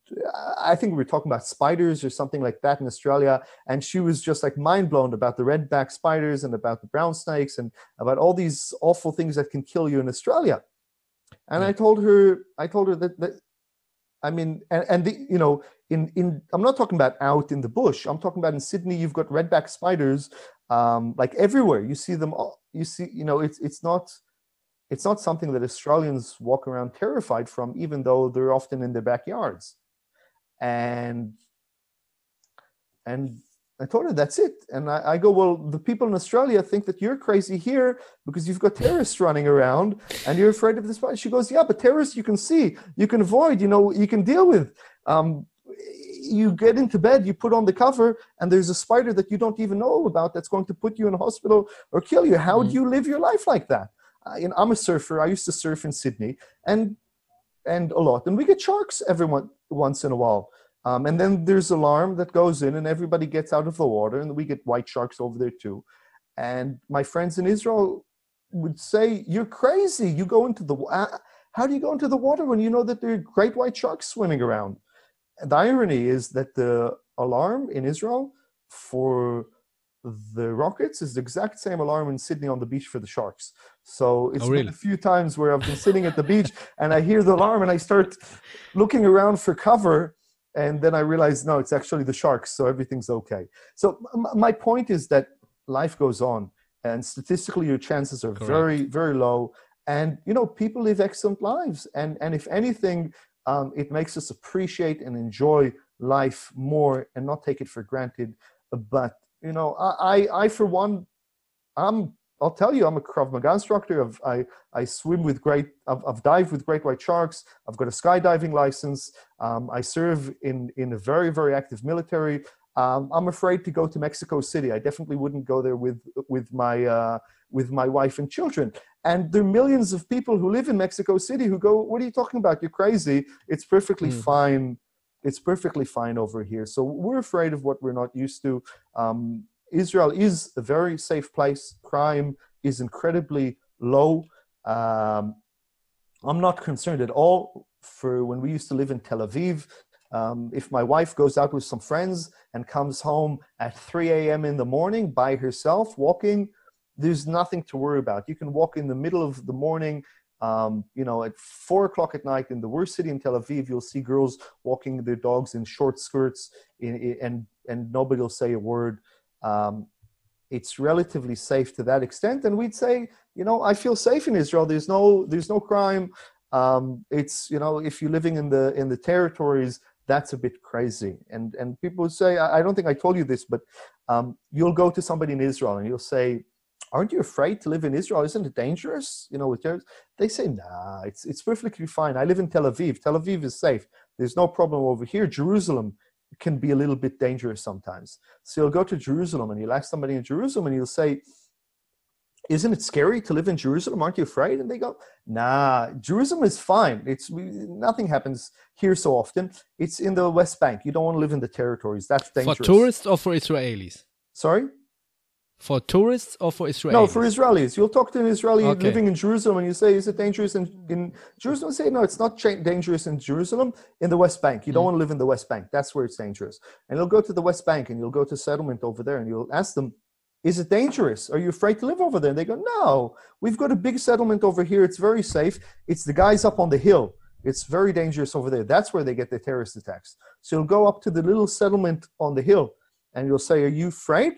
I think we were talking about spiders or something like that in Australia. And she was just like mind blown about the redback spiders and about the brown snakes and about all these awful things that can kill you in Australia. And I told her, I told her that, that I mean, and, and the, you know, in, in, I'm not talking about out in the bush. I'm talking about in Sydney, you've got redback spiders, um, like everywhere. You see them all, you see, you know, it's, it's not, it's not something that Australians walk around terrified from, even though they're often in their backyards. And and I told her that's it. And I, I, go, well, the people in Australia think that you're crazy here because you've got terrorists running around and you're afraid of this. Spider. She goes, yeah, but terrorists you can see, you can avoid, you know, you can deal with. Um, you get into bed, you put on the cover, and there's a spider that you don't even know about that's going to put you in a hospital or kill you. How mm-hmm. do you live your life like that? You know, I'm a surfer. I used to surf in Sydney and and a lot, and we get sharks every once in a while. Um, and then there's alarm that goes in, and everybody gets out of the water, and we get white sharks over there too. And my friends in Israel would say, "You're crazy! You go into the how do you go into the water when you know that there are great white sharks swimming around?" And the irony is that the alarm in Israel for the Rockets is the exact same alarm in Sydney on the beach for the Sharks. So it's oh, really? been a few times where I've been sitting at the beach and I hear the alarm and I start looking around for cover and then I realize no, it's actually the Sharks, so everything's okay. So m- my point is that life goes on and statistically your chances are Correct. very very low and you know people live excellent lives and and if anything um, it makes us appreciate and enjoy life more and not take it for granted but you know i i, I for one i'm I'll tell you, I'm a Krav Maga instructor. I've, I, I swim with great, I've, I've dived with great white sharks. I've got a skydiving license. Um, I serve in, in a very, very active military. Um, I'm afraid to go to Mexico City. I definitely wouldn't go there with, with, my, uh, with my wife and children. And there are millions of people who live in Mexico City who go, What are you talking about? You're crazy. It's perfectly mm. fine. It's perfectly fine over here. So we're afraid of what we're not used to. Um, Israel is a very safe place. Crime is incredibly low. Um, I'm not concerned at all for when we used to live in Tel Aviv. Um, if my wife goes out with some friends and comes home at 3 a.m. in the morning by herself walking, there's nothing to worry about. You can walk in the middle of the morning, um, you know, at four o'clock at night in the worst city in Tel Aviv, you'll see girls walking their dogs in short skirts, in, in, and and nobody will say a word um, it's relatively safe to that extent. And we'd say, you know, I feel safe in Israel. There's no there's no crime. Um, it's you know, if you're living in the in the territories, that's a bit crazy. And and people say, I, I don't think I told you this, but um, you'll go to somebody in Israel and you'll say, aren't you afraid to live in Israel? Isn't it dangerous? You know, with? They say, nah, it's it's perfectly fine. I live in Tel Aviv. Tel Aviv is safe. There's no problem over here. Jerusalem can be a little bit dangerous sometimes. So you'll go to Jerusalem and you'll ask somebody in Jerusalem and you'll say, isn't it scary to live in Jerusalem? Aren't you afraid? And they go, nah, Jerusalem is fine. It's we, nothing happens here so often. It's in the West Bank. You don't want to live in the territories. That's dangerous. For tourists or for Israelis? Sorry? For tourists or for Israelis? No, for Israelis. You'll talk to an Israeli okay. living in Jerusalem and you say, is it dangerous in, in Jerusalem? Say, no, it's not dangerous in Jerusalem, in the West Bank. You don't mm. want to live in the West Bank. That's where it's dangerous. And you'll go to the West Bank and you'll go to settlement over there and you'll ask them, is it dangerous? Are you afraid to live over there? And they go, no, we've got a big settlement over here. It's very safe. It's the guys up on the hill. It's very dangerous over there. That's where they get the terrorist attacks. So you'll go up to the little settlement on the hill and you'll say, are you afraid?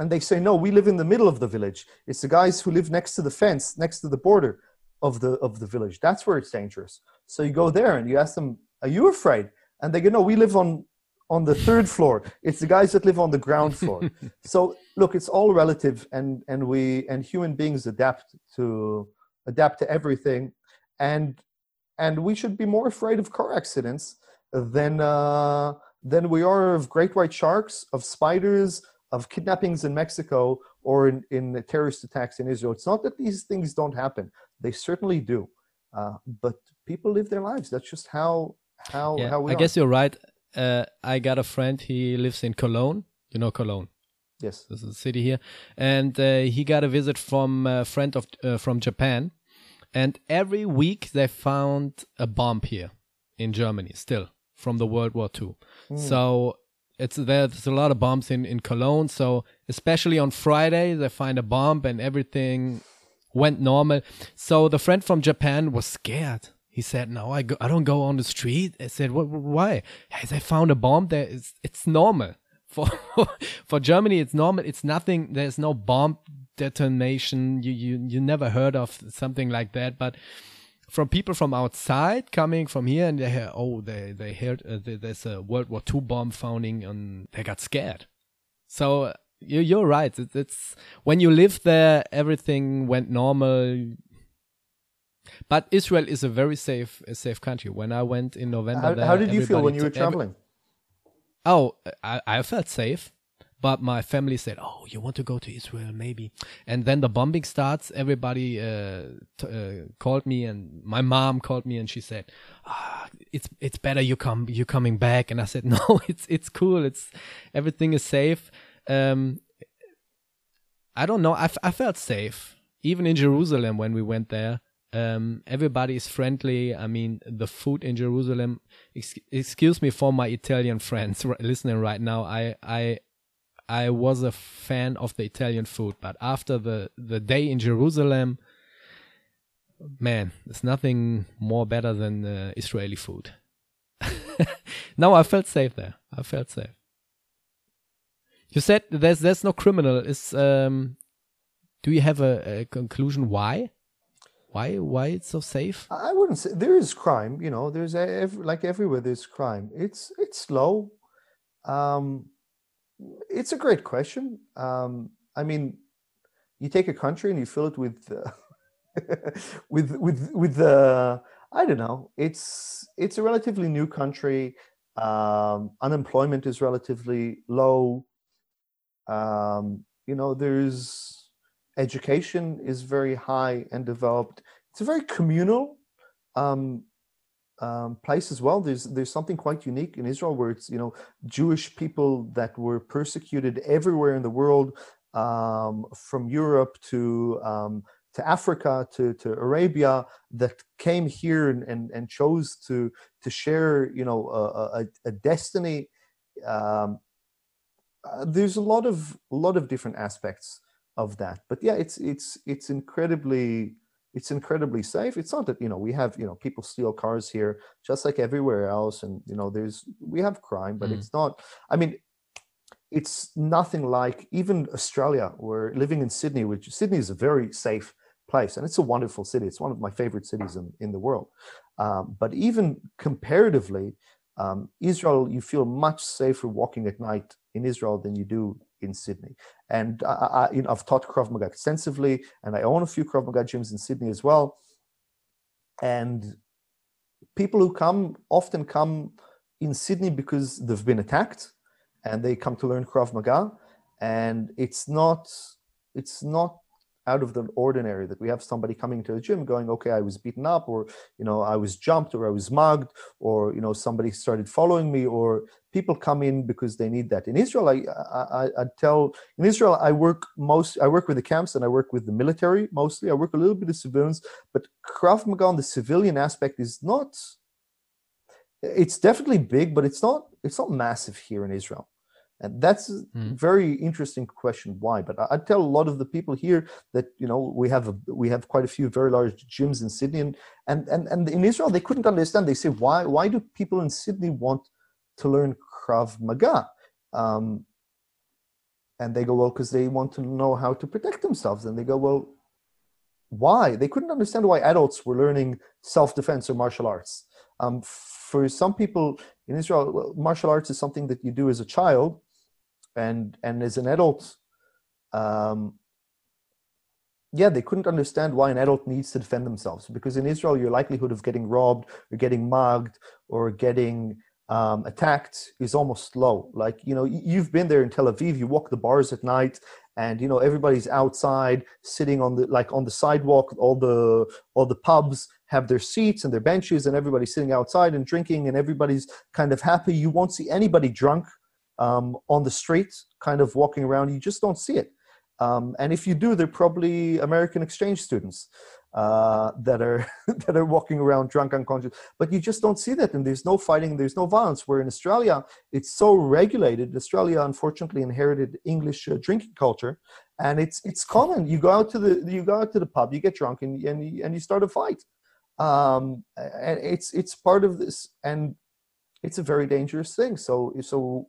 And they say, no, we live in the middle of the village. It's the guys who live next to the fence, next to the border of the of the village. That's where it's dangerous. So you go there and you ask them, are you afraid? And they go, no, we live on on the third floor. It's the guys that live on the ground floor. so look, it's all relative, and and we and human beings adapt to adapt to everything, and and we should be more afraid of car accidents than uh, than we are of great white sharks, of spiders, of kidnappings in Mexico or in, in terrorist attacks in Israel. It's not that these things don't happen; they certainly do. Uh, but people live their lives. That's just how how yeah, how we. I are. guess you're right. Uh, I got a friend. He lives in Cologne. You know Cologne. Yes, this is a city here, and uh, he got a visit from a friend of uh, from Japan, and every week they found a bomb here in Germany still from the World War II. Mm. So it's there's a lot of bombs in in Cologne. So especially on Friday, they find a bomb and everything went normal. So the friend from Japan was scared. He said, "No, I go, I don't go on the street." I said, "What? Why? Hey, they found a bomb. There is it's normal for for Germany. It's normal. It's nothing. There's no bomb detonation. You you you never heard of something like that, but." From people from outside coming from here and they hear, oh, they, they heard uh, there's a World War II bomb founding and they got scared. So uh, you, you're right. It, it's when you live there, everything went normal. But Israel is a very safe, a safe country. When I went in November, how, there, how did you feel when you were traveling? Oh, I, I felt safe but my family said, "Oh, you want to go to Israel, maybe?" And then the bombing starts. Everybody uh, uh, called me, and my mom called me, and she said, ah, "It's it's better you come you coming back." And I said, "No, it's it's cool. It's everything is safe." Um, I don't know. I, I felt safe even in Jerusalem when we went there. Um, everybody is friendly. I mean, the food in Jerusalem. Ex- excuse me for my Italian friends listening right now. I I I was a fan of the Italian food, but after the the day in Jerusalem, man, there's nothing more better than uh, Israeli food. no, I felt safe there. I felt safe. You said there's there's no criminal. Is um, do you have a, a conclusion why? Why why it's so safe? I wouldn't say there is crime. You know, there's a, like everywhere there's crime. It's it's slow. Um, it's a great question. Um, I mean, you take a country and you fill it with uh, with with with the uh, I don't know. It's it's a relatively new country. Um, unemployment is relatively low. Um, you know, there's education is very high and developed. It's a very communal um, um, place as well. There's there's something quite unique in Israel where it's you know Jewish people that were persecuted everywhere in the world, um, from Europe to um, to Africa to, to Arabia that came here and, and, and chose to to share you know a, a, a destiny. Um, uh, there's a lot of a lot of different aspects of that, but yeah, it's it's it's incredibly it's incredibly safe. It's not that you know we have you know people steal cars here just like everywhere else, and you know there's we have crime, but mm. it's not. I mean, it's nothing like even Australia. We're living in Sydney, which Sydney is a very safe place, and it's a wonderful city. It's one of my favorite cities in, in the world. Um, but even comparatively, um, Israel, you feel much safer walking at night in Israel than you do in Sydney. And I, I, you know, I've taught Krav Maga extensively, and I own a few Krav Maga gyms in Sydney as well. And people who come often come in Sydney because they've been attacked, and they come to learn Krav Maga. And it's not it's not out of the ordinary that we have somebody coming to the gym going okay i was beaten up or you know i was jumped or i was mugged or you know somebody started following me or people come in because they need that. In israel i i, I tell in israel i work most i work with the camps and i work with the military mostly. I work a little bit of civilians but krav maga on the civilian aspect is not it's definitely big but it's not it's not massive here in israel and that's a mm. very interesting question why but I, I, tell a lot of the people here that you know we have a, we have quite a few very large gyms in sydney and, and and and in israel they couldn't understand. They say why why do people in sydney want to learn krav maga? Um, and they go well because they want to know how to protect themselves and they go well why? They couldn't understand why adults were learning self-defense or martial arts. Um, for some people in israel martial arts is something that you do as a child and and as an adult um, yeah they couldn't understand why an adult needs to defend themselves because in israel your likelihood of getting robbed or getting mugged or getting um, attacked is almost low. Like you know you've been there in tel aviv you walk the bars at night and you know everybody's outside sitting on the like on the sidewalk. All the all the pubs have their seats and their benches and everybody's sitting outside and drinking and everybody's kind of happy. You won't see anybody drunk um, on the street, kind of walking around. You just don't see it. Um, and if you do, they're probably American exchange students uh, that are that are walking around drunk, unconscious. But you just don't see that, and there's no fighting, there's no violence. Where in Australia, it's so regulated. Australia, unfortunately, inherited English uh, drinking culture, and it's it's common. You go out to the you go out to the pub, you get drunk, and and and you start a fight. Um, and it's it's part of this, and it's a very dangerous thing. So so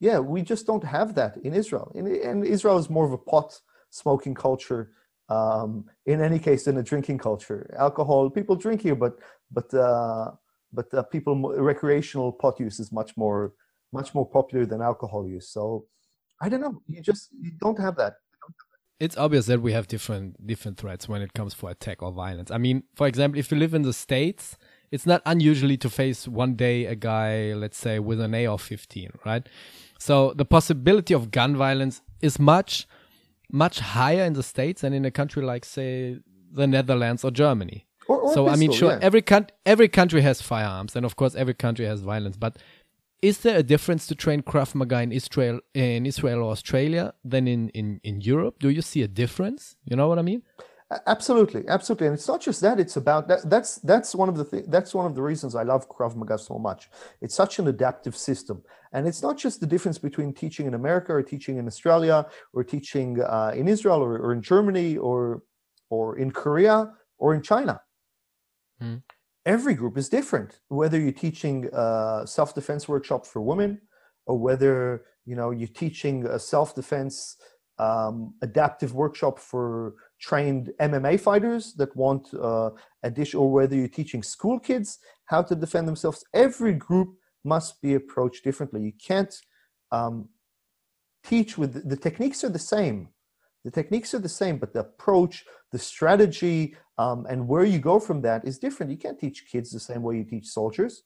yeah, we just don't have that in Israel. In, and Israel is more of a pot smoking culture. Um, in any case, than a drinking culture. Alcohol, people drink here, but but uh, but uh, people recreational pot use is much more much more popular than alcohol use. So I don't know. You just you don't have that. It's obvious that we have different different threats when it comes for attack or violence. I mean, for example, if you live in the states, it's not unusually to face one day a guy, let's say, with an AR-15, right? So the possibility of gun violence is much, much higher in the states than in a country like, say, the Netherlands or Germany. Or, or so pistol, I mean, sure, yeah. every country every country has firearms, and of course, every country has violence. But is there a difference to train Krav Maga in Israel, in Israel or Australia than in, in, in Europe? Do you see a difference? You know what I mean? Absolutely, absolutely, and it's not just that. It's about that. That's that's one of the th- that's one of the reasons I love Krav Maga so much. It's such an adaptive system, and it's not just the difference between teaching in America or teaching in Australia or teaching uh, in Israel or, or, in Germany or or in Korea or in China. Mm. Every group is different. Whether you're teaching a self-defense workshop for women, or whether you know you're teaching a self-defense um, adaptive workshop for trained MMA fighters that want uh, dish, or whether you're teaching school kids how to defend themselves. Every group must be approached differently. You can't um, teach with the techniques are the same. The techniques are the same, but the approach, the strategy, um, and where you go from that is different. You can't teach kids the same way you teach soldiers.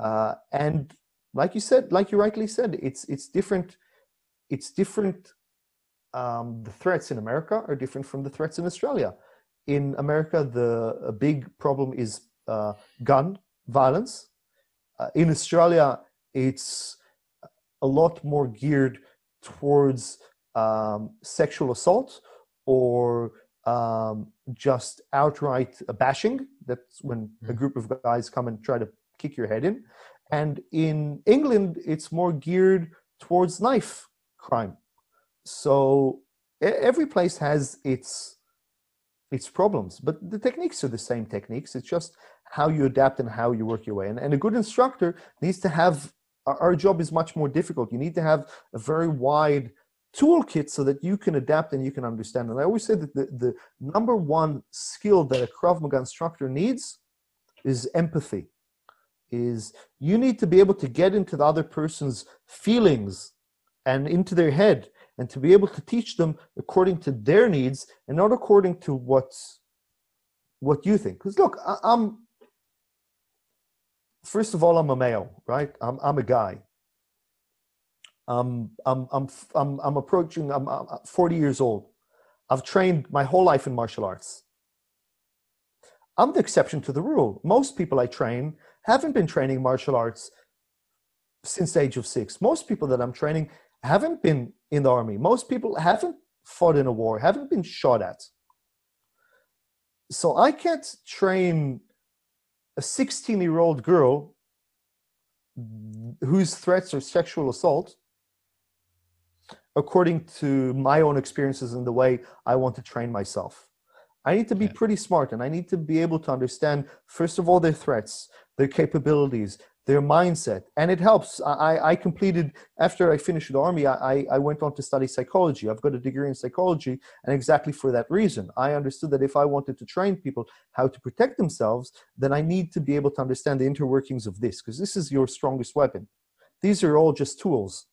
Uh, and like you said, like you rightly said, it's it's different. It's different. Um, the threats in America are different from the threats in Australia. In America, the a big problem is uh, gun violence. Uh, in Australia, it's a lot more geared towards um, sexual assault or um, just outright bashing. That's when a hmm. group of guys come and try to kick your head in. And in England, it's more geared towards knife crime. So every place has its its problems, but the techniques are the same techniques. It's just how you adapt and how you work your way. And, and a good instructor needs to have our job is much more difficult. You need to have a very wide toolkit so that you can adapt and you can understand. And I always say that the, the number one skill that a Krav Maga instructor needs is empathy. Is you need to be able to get into the other person's feelings and into their head and to be able to teach them according to their needs and not according to what's what you think. Because look, I, I'm first of all, I'm a male, right? I'm, I'm a guy. I'm, I'm, I'm, I'm, I'm approaching, I'm, I'm 40 years old. I've trained my whole life in martial arts. I'm the exception to the rule. Most people I train haven't been training martial arts since the age of six. Most people that I'm training haven't been in the army. Most people haven't fought in a war, haven't been shot at. So I can't train a 16 year old girl whose threats are sexual assault according to my own experiences and the way I want to train myself. I need to be yeah. pretty smart and I need to be able to understand, first of all, their threats, their capabilities, their mindset. And it helps. I, I completed after i finished the army I, I went on to study psychology. I've got a degree in psychology and exactly for that reason i understood that if i wanted to train people how to protect themselves then i need to be able to understand the interworkings of this because this is your strongest weapon. These are all just tools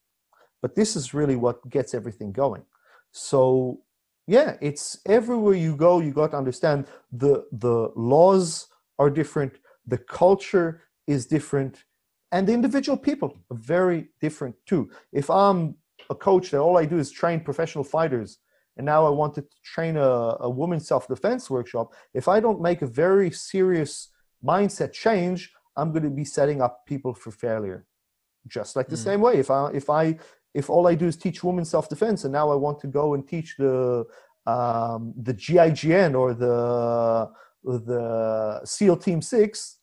but this is really what gets everything going. So yeah it's everywhere you go you got to understand the the laws are different the culture is different. And the individual people are very different too. If i'm a coach that all i do is train professional fighters and now i wanted to train a, a women's self-defense workshop if i don't make a very serious mindset change i'm going to be setting up people for failure. Just like the mm. same way. If i if i if all i do is teach women self-defense and now i want to go and teach the um, the gign or the the seal team 6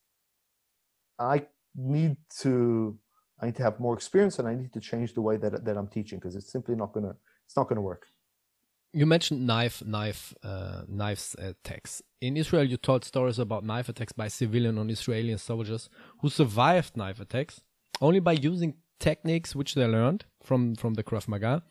I need to I need to have more experience and I need to change the way that that I'm teaching because it's simply not gonna it's not gonna work. You mentioned knife knife uh, knives attacks in Israel. You told stories about knife attacks by civilian on Israeli soldiers who survived knife attacks only by using techniques which they learned from from the Krav Maga.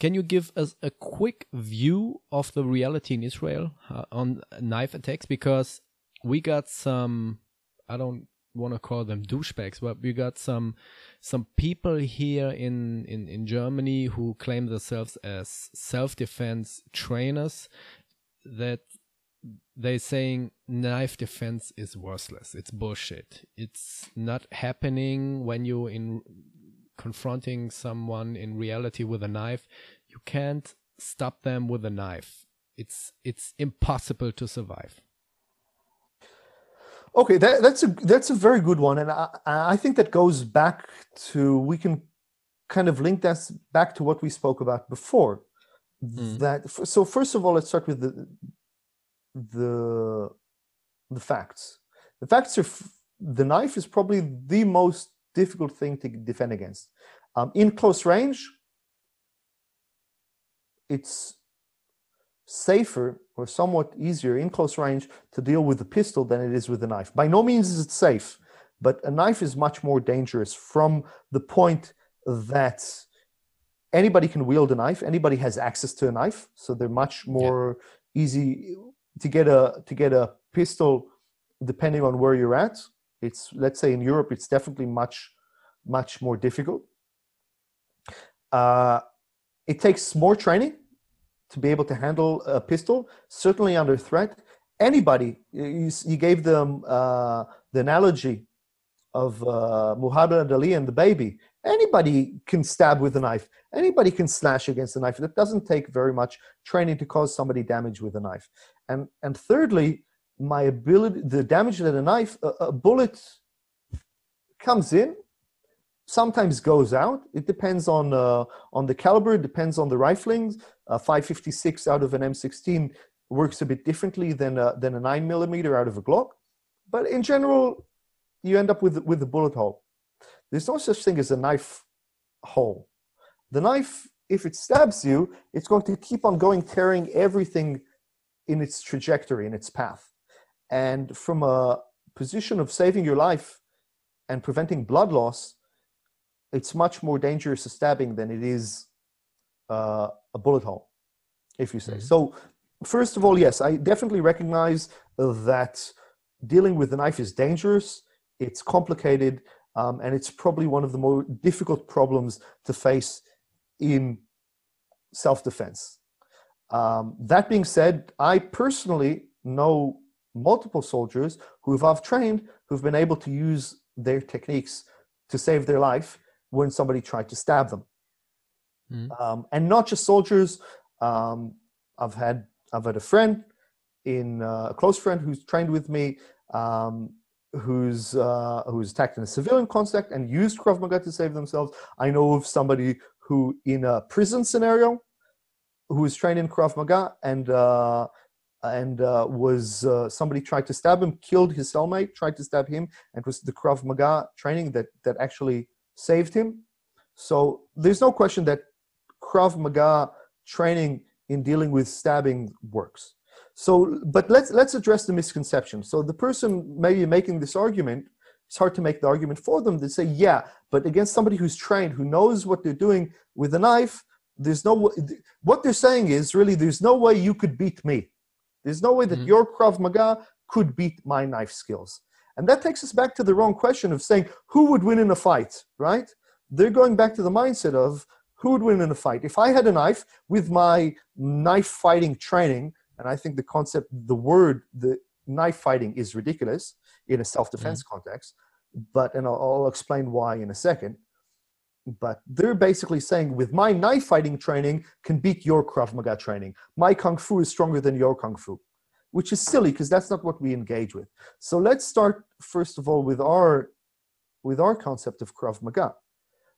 Can you give us a quick view of the reality in Israel uh, on knife attacks? Because we got some, I don't want to call them douchebags, but we got some some people here in, in, in Germany who claim themselves as self defense trainers that they're saying knife defense is worthless. It's bullshit. It's not happening when you in confronting someone in reality with a knife. You can't stop them with a knife. It's it's impossible to survive. Okay, that, that's a that's a very good one, and I, I think that goes back to we can kind of link that back to what we spoke about before. Mm. That so first of all, let's start with the the the facts. The facts are the knife is probably the most difficult thing to defend against. Um, in close range, it's safer or somewhat easier in close range to deal with a pistol than it is with a knife. By no means is it safe, but a knife is much more dangerous from the point that anybody can wield a knife. Anybody has access to a knife, so they're much more yeah. easy to get a to get a pistol. Depending on where you're at, it's let's say in Europe, it's definitely much much more difficult. Uh, it takes more training to be able to handle a pistol, certainly under threat. Anybody, you, you gave them uh, the analogy of uh, Muhammad Ali and the baby. Anybody can stab with a knife. Anybody can slash against a knife. It doesn't take very much training to cause somebody damage with a knife. And and thirdly, my ability, the damage that a knife, a, a bullet comes in, sometimes goes out. It depends on uh, on the caliber. It depends on the riflings. A 556 out of an M16 works a bit differently than a, than a nine millimeter out of a Glock. But in general, you end up with with a bullet hole. There's no such thing as a knife hole. The knife, if it stabs you, it's going to keep on going, tearing everything in its trajectory, in its path. And from a position of saving your life and preventing blood loss, it's much more dangerous a stabbing than it is uh, a bullet hole, if you say. Mm-hmm. So, first of all, yes, I definitely recognize that dealing with the knife is dangerous it's complicated, um, and it's probably one of the more difficult problems to face in self defense. Um, that being said, I personally know multiple soldiers who have trained who've been able to use their techniques to save their life when somebody tried to stab them. Mm. Um, and not just soldiers. Um, I've had I've had a friend in uh, a close friend who's trained with me um, who's uh, who's attacked in a civilian context and used Krav Maga to save themselves. I know of somebody who, in a prison scenario, who was trained in Krav Maga and uh, and uh, was uh, somebody tried to stab him, killed his cellmate, tried to stab him, and it was the Krav Maga training that that actually saved him. So there's no question that Krav Maga training in dealing with stabbing works. So, but let's let's address the misconception. So the person maybe making this argument, it's hard to make the argument for them. They say, yeah, but against somebody who's trained, who knows what they're doing with a knife, there's no what they're saying is really there's no way you could beat me. There's no way that mm-hmm. your Krav Maga could beat my knife skills. And that takes us back to the wrong question of saying who would win in a fight, right? They're going back to the mindset of who would win in a fight. If I had a knife with my knife fighting training, and I think the concept, the word, the knife fighting is ridiculous in a self-defense mm context. But and I'll, I'll explain why in a second. But they're basically saying, with my knife fighting training, can beat your Krav Maga training. My kung fu is stronger than your kung fu, which is silly because that's not what we engage with. So let's start first of all with our with our concept of Krav Maga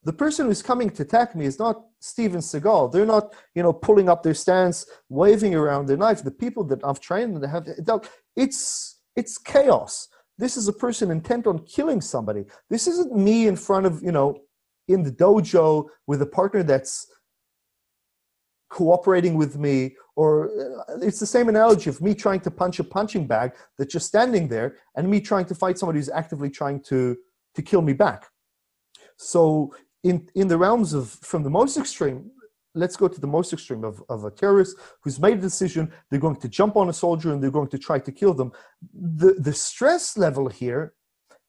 the person who's coming to attack me is not Steven Seagal. They're not, you know, pulling up their stance, waving around their knife. The people that I've trained and have it's it's chaos. This is a person intent on killing somebody. This isn't me in front of, you know, in the dojo with a partner that's cooperating with me or uh, it's the same analogy of me trying to punch a punching bag that's just standing there and me trying to fight somebody who's actively trying to to kill me back so in, in the realms of from the most extreme, let's go to the most extreme of, of a terrorist who's made a decision, they're going to jump on a soldier and they're going to try to kill them. The, the stress level here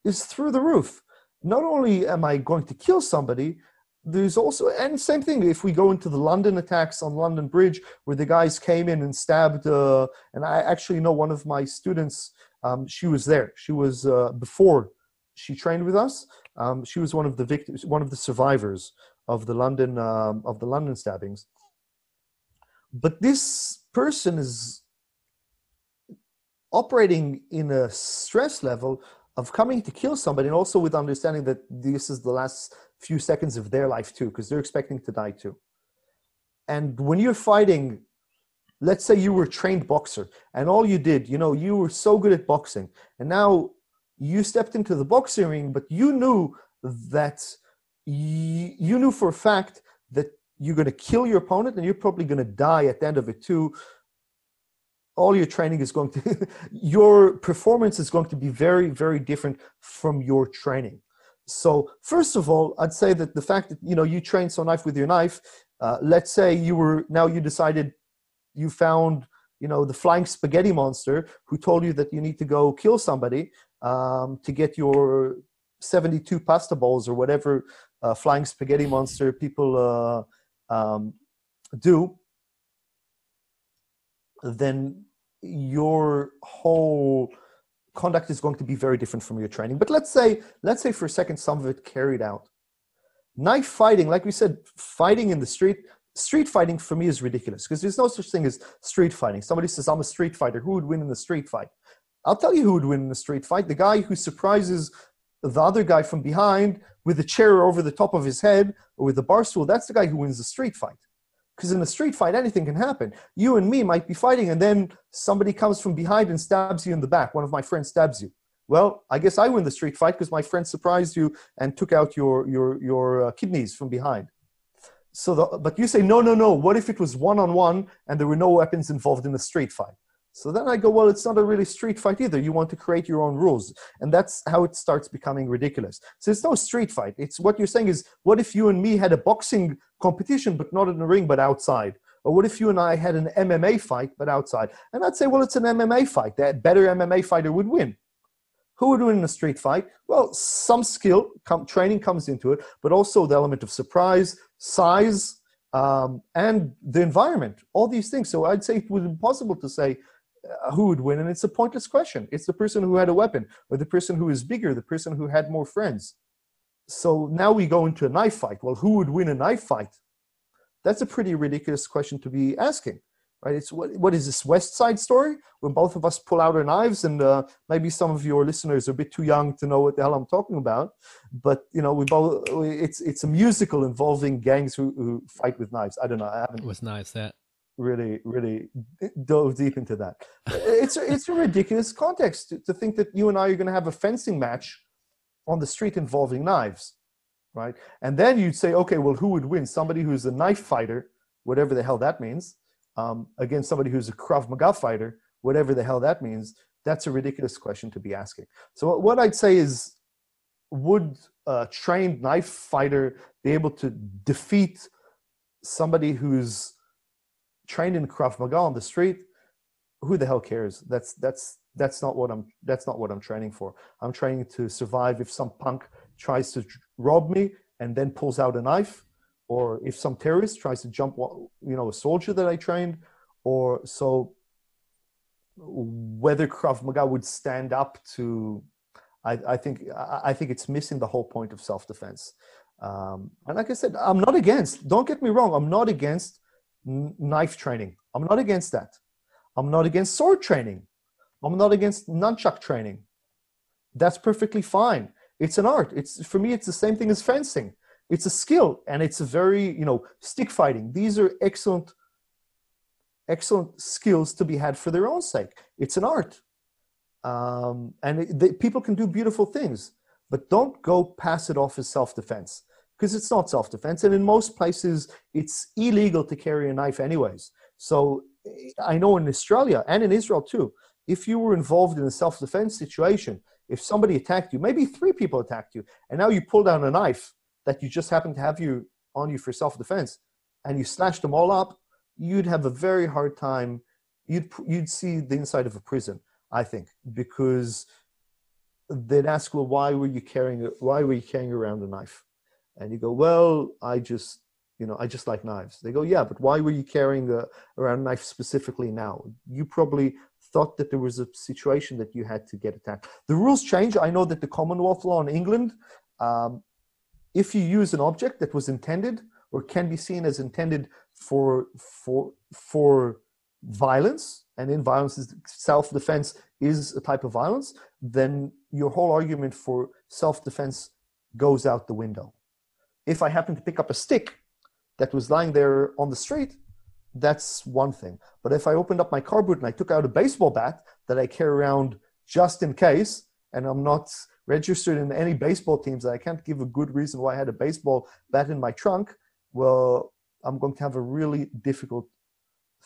is through the roof. Not only am I going to kill somebody, there's also and same thing if we go into the london attacks on london bridge where the guys came in and stabbed uh, and i actually know one of my students um, she was there she was uh, before she trained with us um, she was one of the victims, one of the survivors of the London um, of the London stabbings. But this person is operating in a stress level of coming to kill somebody, and also with understanding that this is the last few seconds of their life too, because they're expecting to die too. And when you're fighting, let's say you were a trained boxer, and all you did, you know, you were so good at boxing, and now you stepped into the boxing ring, but you knew that you, you knew for a fact that you're going to kill your opponent and you're probably going to die at the end of it too. All your training is going to, your performance is going to be very, very different from your training. So first of all, I'd say that the fact that you know you train so knife with your knife. Uh, let's say you were now you decided you found you know the flying spaghetti monster who told you that you need to go kill somebody um, to get your 72 pasta balls or whatever uh, flying spaghetti monster people uh, um, do then your whole conduct is going to be very different from your training. But let's say let's say for a second some of it carried out. Knife fighting like we said fighting in the street street fighting for me is ridiculous because there's no such thing as street fighting. Somebody says i'm a street fighter. Who would win in the street fight? I'll tell you who would win in the street fight. The guy who surprises the other guy from behind with a chair over the top of his head or with a bar stool that's the guy who wins the street fight because in a street fight anything can happen. You and me might be fighting and then somebody comes from behind and stabs you in the back. One of my friends stabs you. Well i guess i win the street fight because my friend surprised you and took out your your your uh, kidneys from behind. So the, but you say no no no. What if it was one on one and there were no weapons involved in the street fight so then I go, well, it's not a really street fight either. You want to create your own rules. And that's how it starts becoming ridiculous. So it's no street fight. It's what you're saying is, what if you and me had a boxing competition, but not in the ring, but outside? Or what if you and I had an MMA fight, but outside? And I'd say, well, it's an MMA fight. That better MMA fighter would win. Who would win in a street fight? Well, some skill, training comes into it, but also the element of surprise, size, um, and the environment. All these things. So I'd say it would be impossible to say uh, who would win, and it's a pointless question. It's the person who had a weapon, or the person who is bigger, the person who had more friends so now we go into a knife fight. Well, who would win a knife fight? That's a pretty ridiculous question to be asking, right? It's what, what is this West Side story when both of us pull out our knives, and uh, maybe some of your listeners are a bit too young to know what the hell I'm talking about. But you know, we both it's it's a musical involving gangs who, who fight with knives. I don't know. I haven't. It was nice that really really dove deep into that it's a, it's a ridiculous context to, to think that you and i are going to have a fencing match on the street involving knives, right? And then you'd say, okay, well, who would win? Somebody who's a knife fighter, whatever the hell that means, um, against somebody who's a Krav Maga fighter, whatever the hell that means. That's a ridiculous question to be asking. So what I'd say is, would a trained knife fighter be able to defeat somebody who's trained in Krav Maga on the street? Who the hell cares? That's that's that's not what i'm that's not what i'm training for i'm training to survive if some punk tries to rob me and then pulls out a knife or if some terrorist tries to jump you know a soldier that i trained or so whether krav maga would stand up to i, I think I, think it's missing the whole point of self-defense um, and like i said i'm not against don't get me wrong i'm not against knife training i'm not against that i'm not against sword training I'm not against nunchuck training. That's perfectly fine. It's an art. It's for me. It's the same thing as fencing. It's a skill, and it's a very you know stick fighting. These are excellent, excellent skills to be had for their own sake. It's an art, um, and it, they, people can do beautiful things. But don't go pass it off as self-defense because it's not self-defense, and in most places it's illegal to carry a knife anyways. So I know in Australia and in Israel too, if you were involved in a self defense situation, if somebody attacked you, maybe three people attacked you, and now you pull down a knife that you just happen to have you on you for self defense, and you slash them all up, you'd have a very hard time. You'd you'd see the inside of a prison, I think, because they'd ask, well, why were you carrying why were you carrying around a knife? And you go, well, I just you know, I just like knives. They go, yeah, but why were you carrying a, around a knife specifically now? You probably thought that there was a situation that you had to get attacked. The rules change. I know that the Commonwealth law in England, um, if you use an object that was intended or can be seen as intended for for for violence, and in violence is self-defense is a type of violence, then your whole argument for self-defense goes out the window. If I happen to pick up a stick that was lying there on the street, that's one thing. But if I opened up my car boot and I took out a baseball bat that I carry around just in case, and I'm not registered in any baseball teams, I can't give a good reason why I had a baseball bat in my trunk, well, I'm going to have a really difficult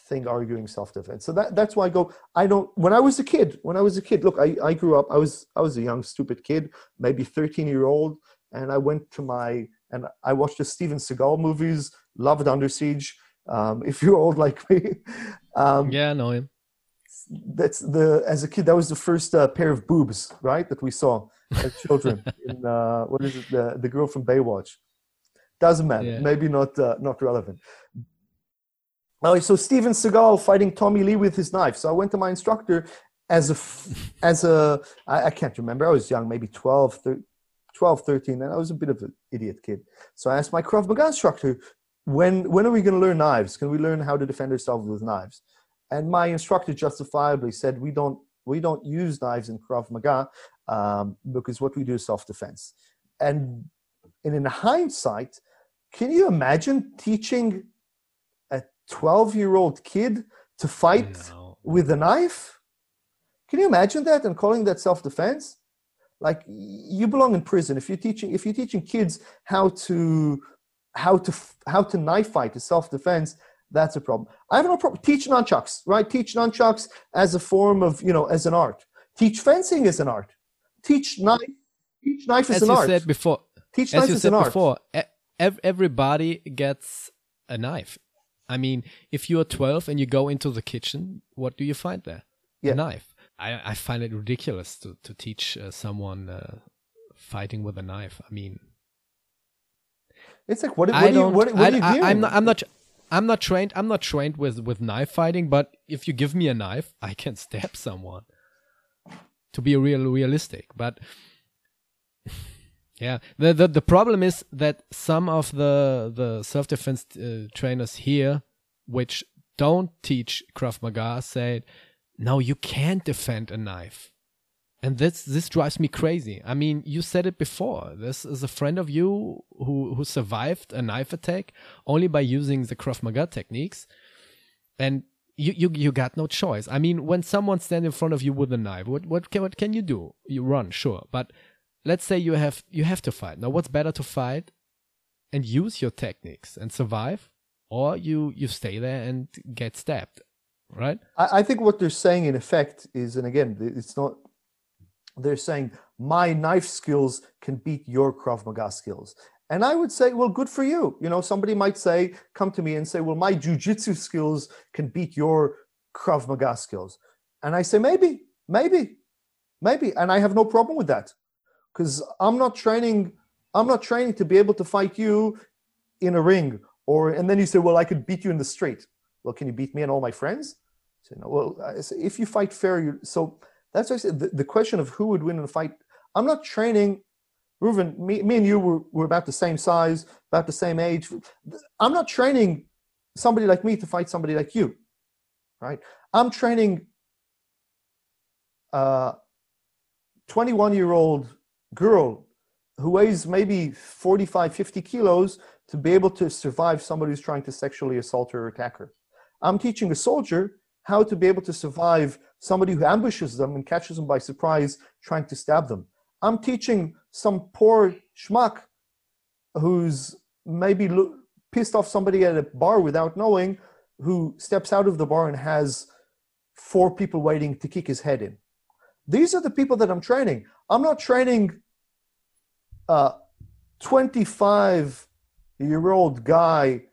thing arguing self-defense. So that, that's why I go, I don't, when I was a kid, when I was a kid, look, I, I grew up, I was, I was a young, stupid kid, maybe 13 year old. and I went to my and I watched the Steven Seagal movies, loved Under Siege. Um, if you're old like me, um, yeah, I know him. That's the as a kid that was the first uh, pair of boobs, right? That we saw as children. in uh, what is it? The the girl from Baywatch. Doesn't matter. Yeah. Maybe not uh, not relevant. Oh, so Steven Seagal fighting Tommy Lee with his knife. So I went to my instructor as a as a I, I can't remember. I was young, maybe 12, 13, 12, 13, and I was a bit of an idiot kid. So I asked my Krav Maga instructor, when when are we going to learn knives? Can we learn how to defend ourselves with knives? And my instructor justifiably said, we don't we don't use knives in Krav Maga um, because what we do is self defense. And, and in hindsight, can you imagine teaching a 12 year old kid to fight no. with a knife? Can you imagine that and calling that self defense? Like you belong in prison. If you're teaching if you're teaching kids how to how to how to knife fight to self-defense that's a problem. I have no problem teach nunchucks right? Teach nunchucks as a form of you know as an art. Teach fencing as an art. Teach knife teach knife as, as an you art. said before teach as knife you as said an before art. everybody gets a knife. I mean if you're 12 and you go into the kitchen what do you find there? Yeah. a knife I, I find it ridiculous to to teach uh, someone uh, fighting with a knife. I mean, it's like what, what I do you what, what I, do you I, I'm not I'm not I'm not trained I'm not trained with with knife fighting, but if you give me a knife, I can stab someone. To be real realistic, but yeah, the, the the problem is that some of the the self defense uh, trainers here, which don't teach Krav Maga, say no, you can't defend a knife. And this this drives me crazy. I mean, you said it before. This is a friend of you who who survived a knife attack only by using the Krav Maga techniques, and you you you got no choice. I mean, when someone stands in front of you with a knife, what what can, what can you do? You run, sure, but let's say you have you have to fight. Now, what's better to fight and use your techniques and survive, or you you stay there and get stabbed? Right? I, I think what they're saying in effect is, and again, it's not. They're saying my knife skills can beat your Krav Maga skills. And I would say, well, good for you. You know, somebody might say, come to me and say, well, my jujitsu skills can beat your Krav Maga skills. And I say, maybe, maybe, maybe. And I have no problem with that because I'm not training. I'm not training to be able to fight you in a ring. Or and then you say, well, I could beat you in the street. Well, can you beat me and all my friends? Know, well, if you fight fair, you so that's why I said the, the question of who would win in a fight. I'm not training. Reuven, me, me and you were, were about the same size, about the same age. I'm not training somebody like me to fight somebody like you, right? I'm training uh, a 21 year old girl who weighs maybe 45, 50 kilos to be able to survive somebody who's trying to sexually assault her or attack her. I'm teaching a soldier how to be able to survive somebody who ambushes them and catches them by surprise trying to stab them. I'm teaching some poor schmuck who's maybe lo- pissed off somebody at a bar without knowing, who steps out of the bar and has four people waiting to kick his head in. These are the people that I'm training. I'm not training uh, a 25 year old guy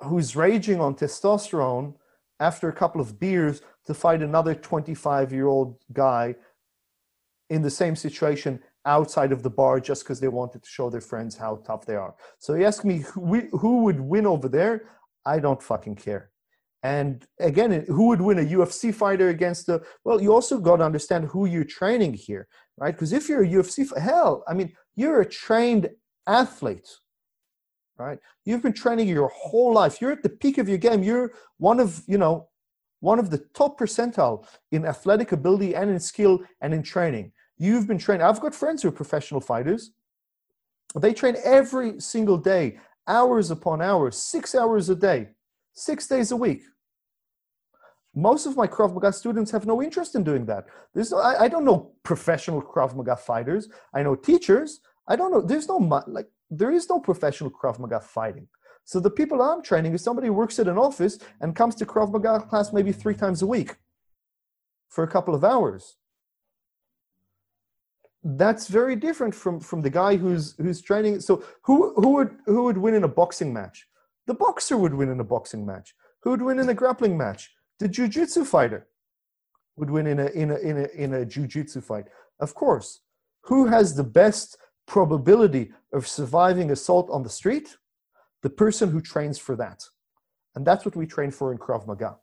who's raging on testosterone after a couple of beers to fight another 25 year old guy in the same situation outside of the bar just because they wanted to show their friends how tough they are. So you ask me who, who would win over there? I don't fucking care. And again, who would win a UFC fighter against the? Well, you also got to understand who you're training here, right? Because if you're a UFC, hell, I mean, you're a trained athlete right? You've been training your whole life. You're at the peak of your game. You're one of, you know, one of the top percentile in athletic ability and in skill and in training. You've been trained. I've got friends who are professional fighters. They train every single day, hours upon hours, six hours a day, six days a week. Most of my Krav Maga students have no interest in doing that. There's no, I, I don't know professional Krav Maga fighters. I know teachers. I don't know. There's no like there is no professional Krav Maga fighting. So the people I'm training is somebody who works at an office and comes to Krav Maga class maybe three times a week for a couple of hours. that's very different from from the guy who's who's training. So who who would who would win in a boxing match? The boxer would win in a boxing match. Who would win in a grappling match? The jiu-jitsu fighter would win in a in a in a in a jiu-jitsu fight. Of course. Who has the best probability of surviving assault on the street? The person who trains for that. And that's what we train for in Krav Maga.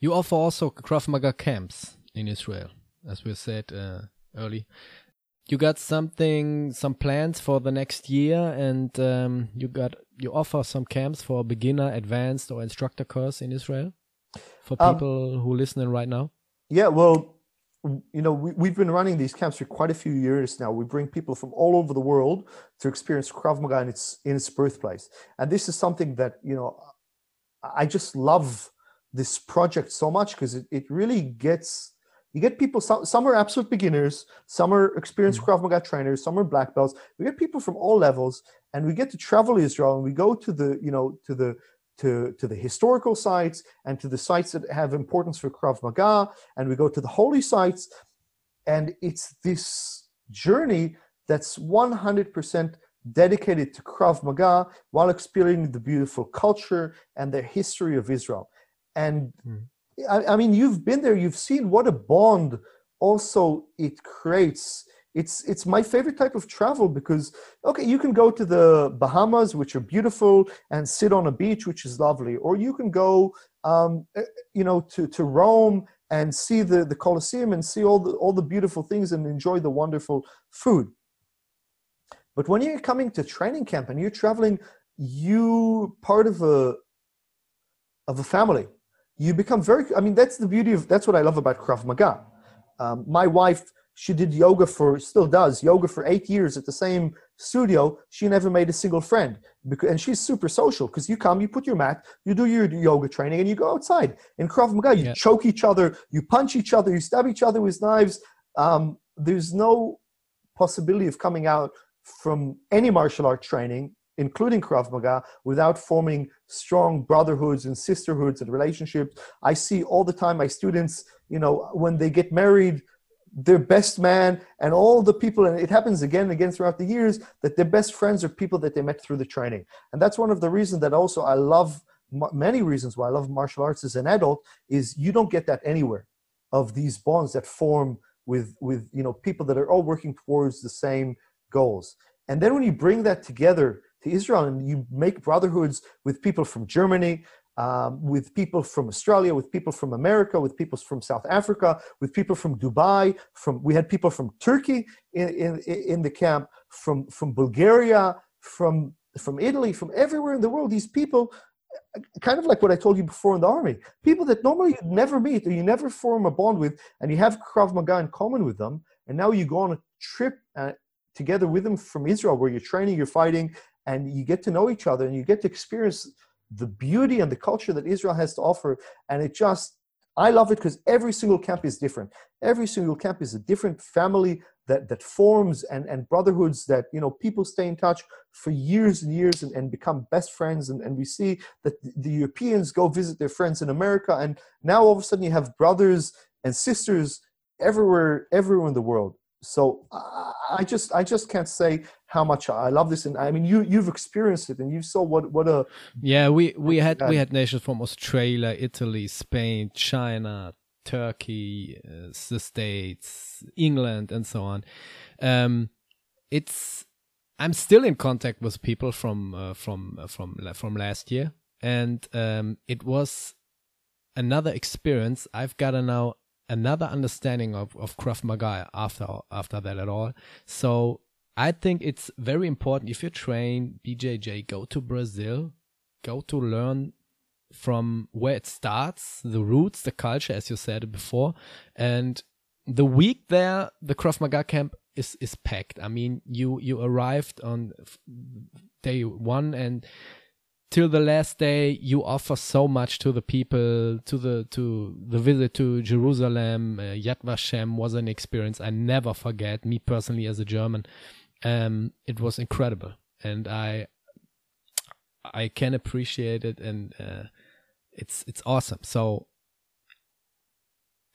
You offer also Krav Maga camps in Israel, as we said uh, early. You got something, some plans for the next year, and um, you got you offer some camps for beginner, advanced, or instructor course in Israel for um, people um, who listening right now. Yeah, well, you know, we, we've been running these camps for quite a few years now. We bring people from all over the world to experience Krav Maga in its in its birthplace, and this is something that you know, I just love this project so much because it, it really gets you get people some, some are absolute beginners some are experienced mm-hmm. krav maga trainers some are black belts we get people from all levels and we get to travel israel and we go to the you know to the to, to the historical sites and to the sites that have importance for krav maga and we go to the holy sites and it's this journey that's 100% dedicated to krav maga while experiencing the beautiful culture and the history of israel and mm. I, I, mean you've been there you've seen what a bond also it creates it's it's my favorite type of travel because okay you can go to the bahamas which are beautiful and sit on a beach which is lovely or you can go um, eh, you know to, to rome and see the, the colosseum and see all the all the beautiful things and enjoy the wonderful food. But when you're coming to training camp and you're traveling you part of a of a family. You become very i mean that's the beauty of that's what i love about krav maga. Um, my wife she did yoga for still does yoga for eight years at the same studio she never made a single friend because, and she's super social because you come you put your mat you do your yoga training and you go outside in krav maga you yeah. choke each other you punch each other you stab each other with knives um, there's no possibility of coming out from any martial art training including Krav Maga, without forming strong brotherhoods and sisterhoods and relationships. I see all the time my students, you know, when they get married, their best man and all the people, and it happens again and again throughout the years, that their best friends are people that they met through the training. And that's one of the reasons that also I love, many reasons why I love martial arts as an adult, is you don't get that anywhere of these bonds that form with, with you know, people that are all working towards the same goals. And then when you bring that together to Israel, and you make brotherhoods with people from Germany, um, with people from Australia, with people from America, with people from South Africa, with people from Dubai. From we had people from Turkey in, in, in the camp, from from Bulgaria, from from Italy, from everywhere in the world. These people, kind of like what I told you before in the army, people that normally you'd never meet or you never form a bond with, and you have Krav Maga in common with them, and now you go on a trip uh, together with them from Israel, where you're training, you're fighting, and you get to know each other and you get to experience the beauty and the culture that Israel has to offer. And it just, I love it because every single camp is different. Every single camp is a different family that, that forms and, and brotherhoods that, you know, people stay in touch for years and years and, and become best friends. And, and we see that the Europeans go visit their friends in America. And now all of a sudden you have brothers and sisters everywhere, everywhere in the world so I just I just can't say how much I love this, and I mean you you've experienced it, and you saw what what a yeah we we had we had nations from Australia, Italy, Spain, China, Turkey, uh, the States, England, and so on. Um, it's I'm still in contact with people from uh, from uh, from from last year, and um, it was another experience. I've got to now another understanding of, of Krav Maga after after that at all. So I think it's very important if you train BJJ, go to Brazil, go to learn from where it starts, the roots, the culture, as you said before, and the week there, the Krav Maga camp is is packed. I mean, you you arrived on day one and till the last day you offer so much to the people to the to the visit to jerusalem uh, yad vashem was an experience i never forget me personally as a german um, it was incredible and i i can appreciate it and uh, it's it's awesome so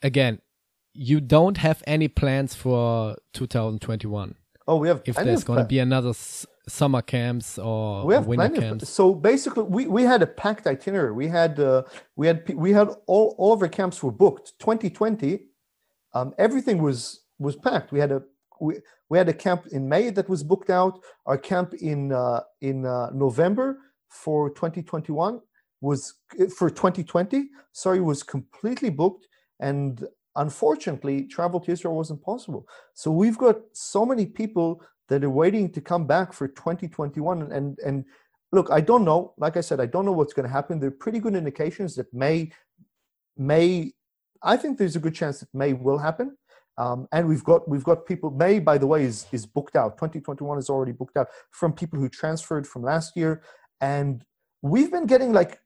again you don't have any plans for 2021. Oh, we have. If there's going to be another summer camps or we have winter camps. Of, so basically, we, we had a packed itinerary. We had uh, we had we had all all of our camps were booked. 2020, um, everything was was packed. We had a we, we had a camp in May that was booked out. Our camp in uh, in uh, November for 2021 was for 2020. Sorry, was completely booked, and unfortunately, travel to Israel wasn't possible. So we've got so many people that are waiting to come back for 2021, and and look, I don't know. Like I said, I don't know what's going to happen. There are pretty good indications that May May. I think there's a good chance that May will happen. Um, and we've got we've got people. May, by the way, is is booked out. 2021 is already booked out from people who transferred from last year, and we've been getting like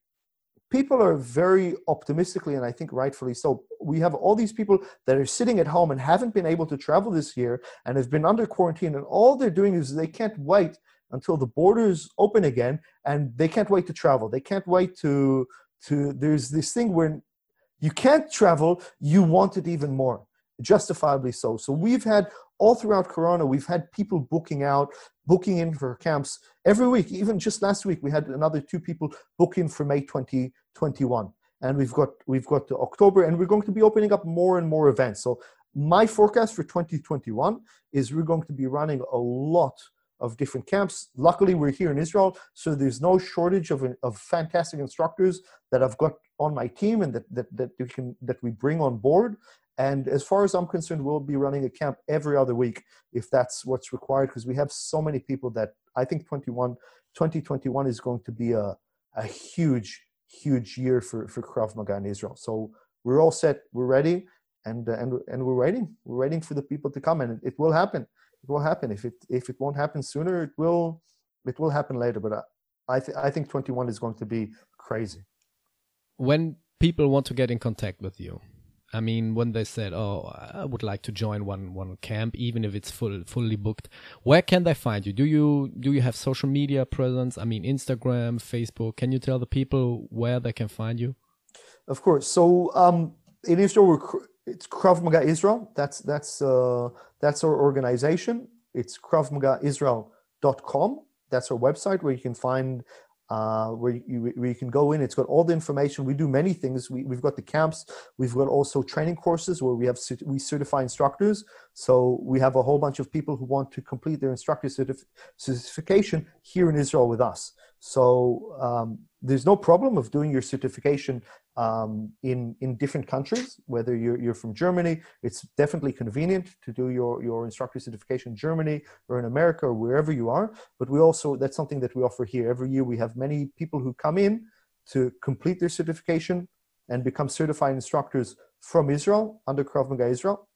people are very optimistically, and I think rightfully so. We have all these people that are sitting at home and haven't been able to travel this year and have been under quarantine, and all they're doing is they can't wait until the borders open again, and they can't wait to travel. They can't wait to to. There's this thing where you can't travel, you want it even more justifiably so. So we've had all throughout Corona, we've had people booking out, booking in for camps every week. Even just last week, we had another two people book in for May 2021. And we've got we've got to October, and we're going to be opening up more and more events. So my forecast for 2021 is we're going to be running a lot of different camps. Luckily, we're here in Israel, so there's no shortage of, of fantastic instructors that I've got on my team and that, that, that, we can, that we bring on board. And as far as I'm concerned, we'll be running a camp every other week if that's what's required, because we have so many people that I think 21, 2021 is going to be a, a huge, huge year for, for Krav Maga in Israel. So we're all set, we're ready, and, uh, and, and we're waiting. We're waiting for the people to come, and it, it will happen. It will happen. If it, if it won't happen sooner, it will, it will happen later. But I, I, th- I think 21 is going to be crazy. When people want to get in contact with you, I mean, when they said, "Oh, I would like to join one one camp, even if it's full fully booked," where can they find you? Do you do you have social media presence? I mean, Instagram, Facebook. Can you tell the people where they can find you? Of course. So um, in Israel, it's Krav Maga Israel. That's that's uh, that's our organization. It's KravMagaIsrael.com. That's our website where you can find uh, where, you, where you can go in. It's got all the information. We do many things. We, we've got the camps. We've got also training courses where we have we certify instructors. So we have a whole bunch of people who want to complete their instructor certif- certification here in Israel with us. So um, there's no problem of doing your certification um, in in different countries. Whether you're, you're from Germany, it's definitely convenient to do your your instructor certification in Germany or in America or wherever you are. But we also that's something that we offer here every year. We have many people who come in to complete their certification and become certified instructors from Israel under Krav Maga Israel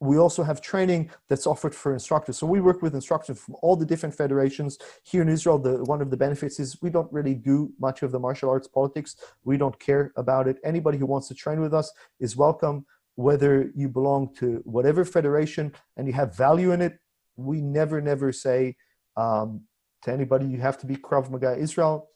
we also have training that's offered for instructors. So we work with instructors from all the different federations. Here in Israel, the, one of the benefits is we don't really do much of the martial arts politics. We don't care about it. Anybody who wants to train with us is welcome, whether you belong to whatever federation and you have value in it. We never, never say um, to anybody, you have to be Krav Maga Israel.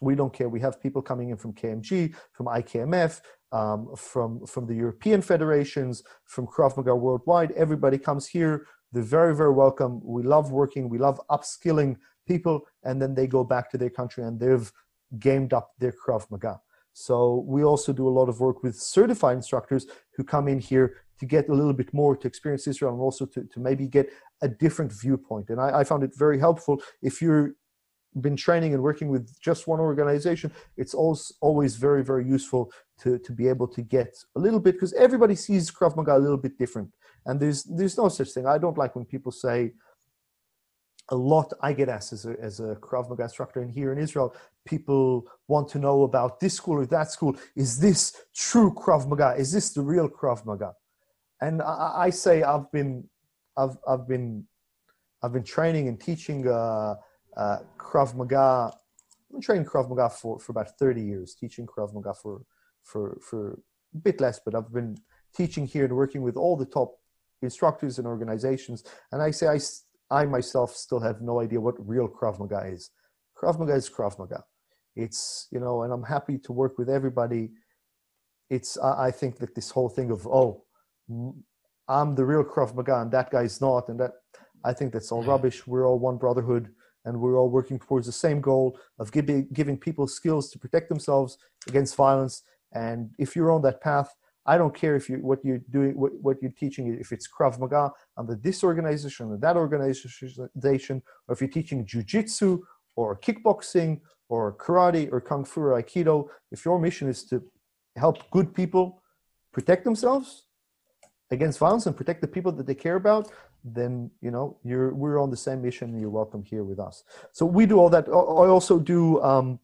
We don't care. We have people coming in from KMG, from IKMF, um, from from the European federations, from Krav Maga worldwide. Everybody comes here. They're very very welcome. We love working. We love upskilling people, and then they go back to their country and they've gamed up their Krav Maga. So we also do a lot of work with certified instructors who come in here to get a little bit more to experience Israel and also to, to maybe get a different viewpoint. And I, I found it very helpful if you're been training and working with just one organization, it's always always very very useful to to be able to get a little bit because everybody sees Krav Maga a little bit different, and there's there's no such thing. I don't like when people say. A lot I get asked as a, as a Krav Maga instructor, and here in Israel, people want to know about this school or that school. Is this true Krav Maga? Is this the real Krav Maga? And I, I say I've been, I've I've been, I've been training and teaching uh, uh, Krav Maga. I've been training Krav Maga for, for about 30 years, teaching Krav Maga for, for, for a bit less, but I've been teaching here and working with all the top instructors and organizations. And I say I, I myself still have no idea what real Krav Maga is. Krav Maga is Krav Maga. It's, you know, and I'm happy to work with everybody. It's, I think that this whole thing of, oh, I'm the real Krav Maga and that guy's not, and that I think that's all rubbish. We're all one brotherhood, and we're all working towards the same goal of giving giving people skills to protect themselves against violence. And if you're on that path, I don't care if you what you're doing, what, what you're teaching, if it's Krav Maga under this organization or that organization, or if you're teaching jujitsu or kickboxing or karate or kung fu or aikido. If your mission is to help good people protect themselves against violence and protect the people that they care about, then you know you're we're on the same mission and you're welcome here with us. So we do all that. I also do um,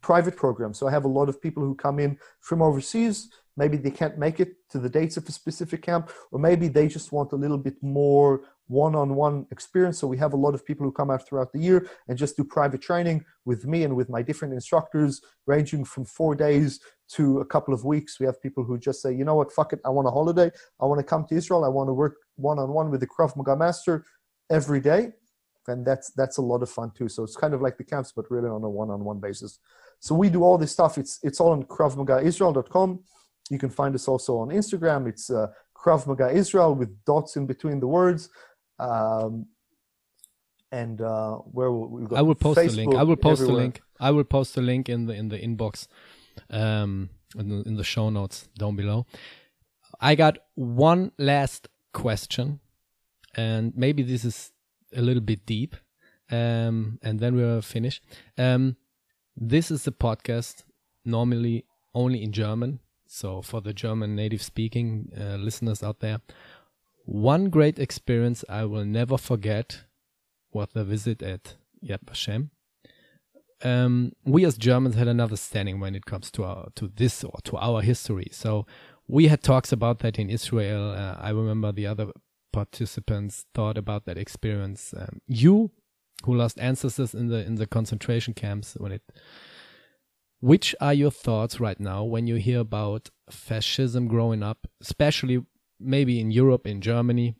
private programs. So i have a lot of people who come in from overseas. Maybe they can't make it to the dates of a specific camp or maybe they just want a little bit more one-on-one experience. So we have a lot of people who come out throughout the year and just do private training with me and with my different instructors ranging from four days to a couple of weeks. We have people who just say you know what? Fuck it. I want a holiday. I want to come to israel. I want to work one-on-one with the krav maga master every day and that's that's a lot of fun too so it's kind of like the camps but really on a one-on-one basis so we do all this stuff it's it's all on kravmagaisrael.com you can find us also on instagram it's uh, krav maga israel with dots in between the words um, and uh, where will we go? I will post Facebook, the link. I will post everywhere. the link. I will post the link in the in the inbox, um, in the, in the show notes down below. I got one last question, and maybe this is a little bit deep, um, and then we'll finish. Um, this is a podcast normally only in German, so for the German native speaking uh, listeners out there, one great experience I will never forget was the visit at Yad Vashem. Um, we as Germans had another standing when it comes to our to this or to our history. So we had talks about that in Israel. Uh, I remember the other participants thought about that experience. Um, you, who lost ancestors in the in the concentration camps, when it. Which are your thoughts right now when you hear about fascism growing up, especially maybe in Europe, in Germany.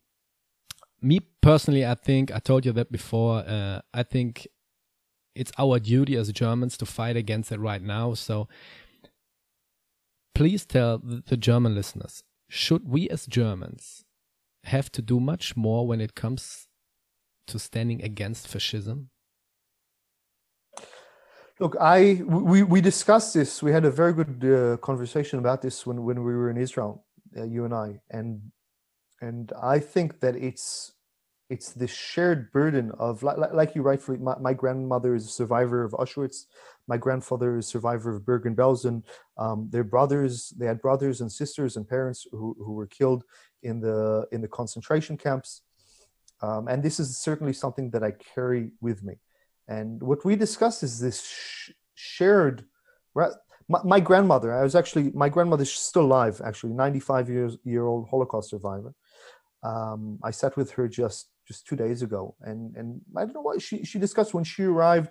Me personally, I think I told you that before. Uh, I think it's our duty as Germans to fight against it right now. So please tell the German listeners: Should we as Germans have to do much more when it comes to standing against fascism? Look, I we we discussed this. We had a very good uh, conversation about this when when we were in Israel uh, you and I, and and I think that it's it's the shared burden of like, like you rightfully my, my, grandmother is a survivor of auschwitz. My grandfather is a survivor of bergen-belsen. Um, their brothers they had brothers and sisters and parents who, who were killed in the in the concentration camps. Um, and this is certainly something that i carry with me. And what we discuss is this sh- shared my, my grandmother, I was actually, my grandmother's still alive, actually, 95 years year old Holocaust survivor. Um, I sat with her just just two days ago, and and I don't know what she she discussed when she arrived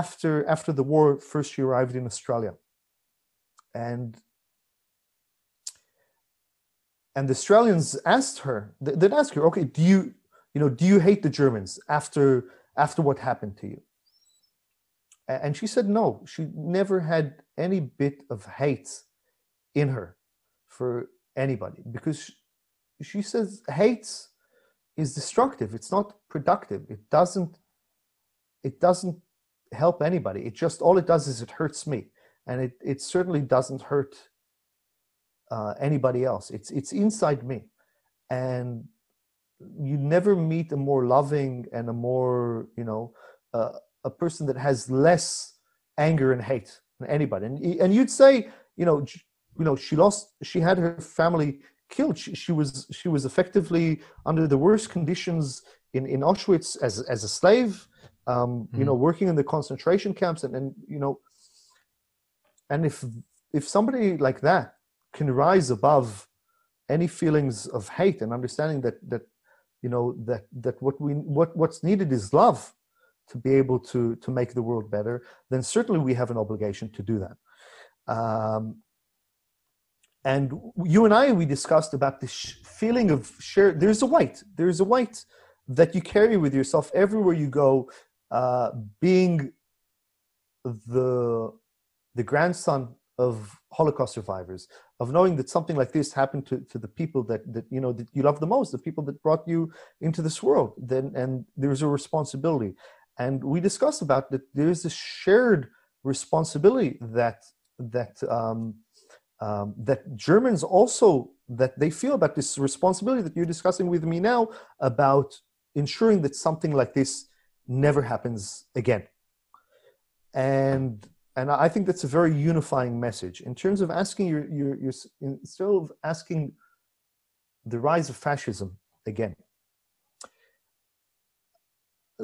after after the war. First, she arrived in Australia, and and the Australians asked her. They'd ask her, okay, do you you know do you hate the Germans after after what happened to you? And she said no. She never had any bit of hate in her for anybody because she says hate is destructive. It's not productive. It doesn't. It doesn't help anybody. It just all it does is it hurts me, and it it certainly doesn't hurt uh, anybody else. It's it's inside me, and you never meet a more loving and a more you know uh, a person that has less anger and hate than anybody. And, and you'd say, you know, you know, she lost, she had her family killed. She, she was, she was effectively under the worst conditions in, in Auschwitz as, as a slave, um, mm-hmm. you know, working in the concentration camps and, and, you know, and if, if somebody like that can rise above any feelings of hate and understanding that, that, you know, that, that what we, what, what's needed is love to be able to to make the world better, then certainly we have an obligation to do that. Um, and you and I, we discussed about this feeling of share. There's a weight. There's a weight that you carry with yourself everywhere you go. Uh, being the the grandson of Holocaust survivors, of knowing that something like this happened to, to the people that, that you know that you love the most, the people that brought you into this world. Then and there's a responsibility. And we discussed about that there's a shared responsibility that that um, um, that Germans also that they feel about this responsibility that you're discussing with me now about ensuring that something like this never happens again. And and I think that's a very unifying message in terms of asking your your, your instead of asking the rise of fascism again.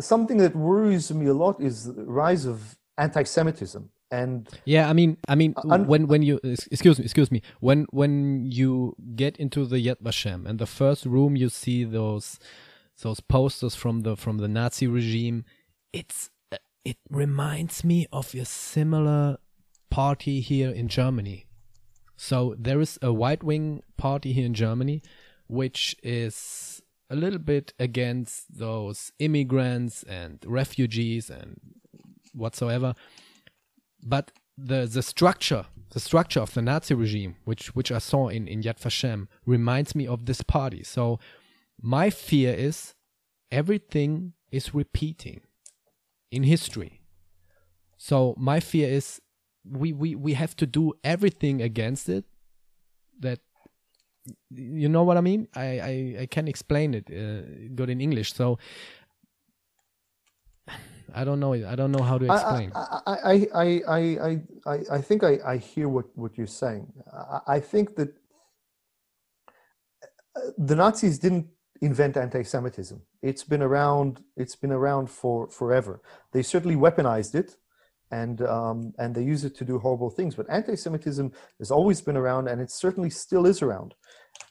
Something that worries me a lot is the rise of anti-Semitism and yeah i mean i mean uh, un- when when you excuse me excuse me. When when you get into the yad vashem and the first room you see those those posters from the from the nazi regime it's uh, it reminds me of a similar party here in germany. So there is a right wing party here in germany which is a little bit against those immigrants and refugees and whatsoever but the the structure the structure of the Nazi regime, which which I saw in in Yad Vashem, reminds me of this party. So my fear is everything is repeating in history. So my fear is we we we have to do everything against it. That you know what I mean? I I, I can explain it uh, good in English. So I don't know. I don't know how to explain. I I I I I, I think I, I hear what, what you're saying. I, I think that uh, the Nazis didn't invent anti-Semitism. It's been around. It's been around for forever. They certainly weaponized it, and um, and they use it to do horrible things. But anti-Semitism has always been around, and it certainly still is around.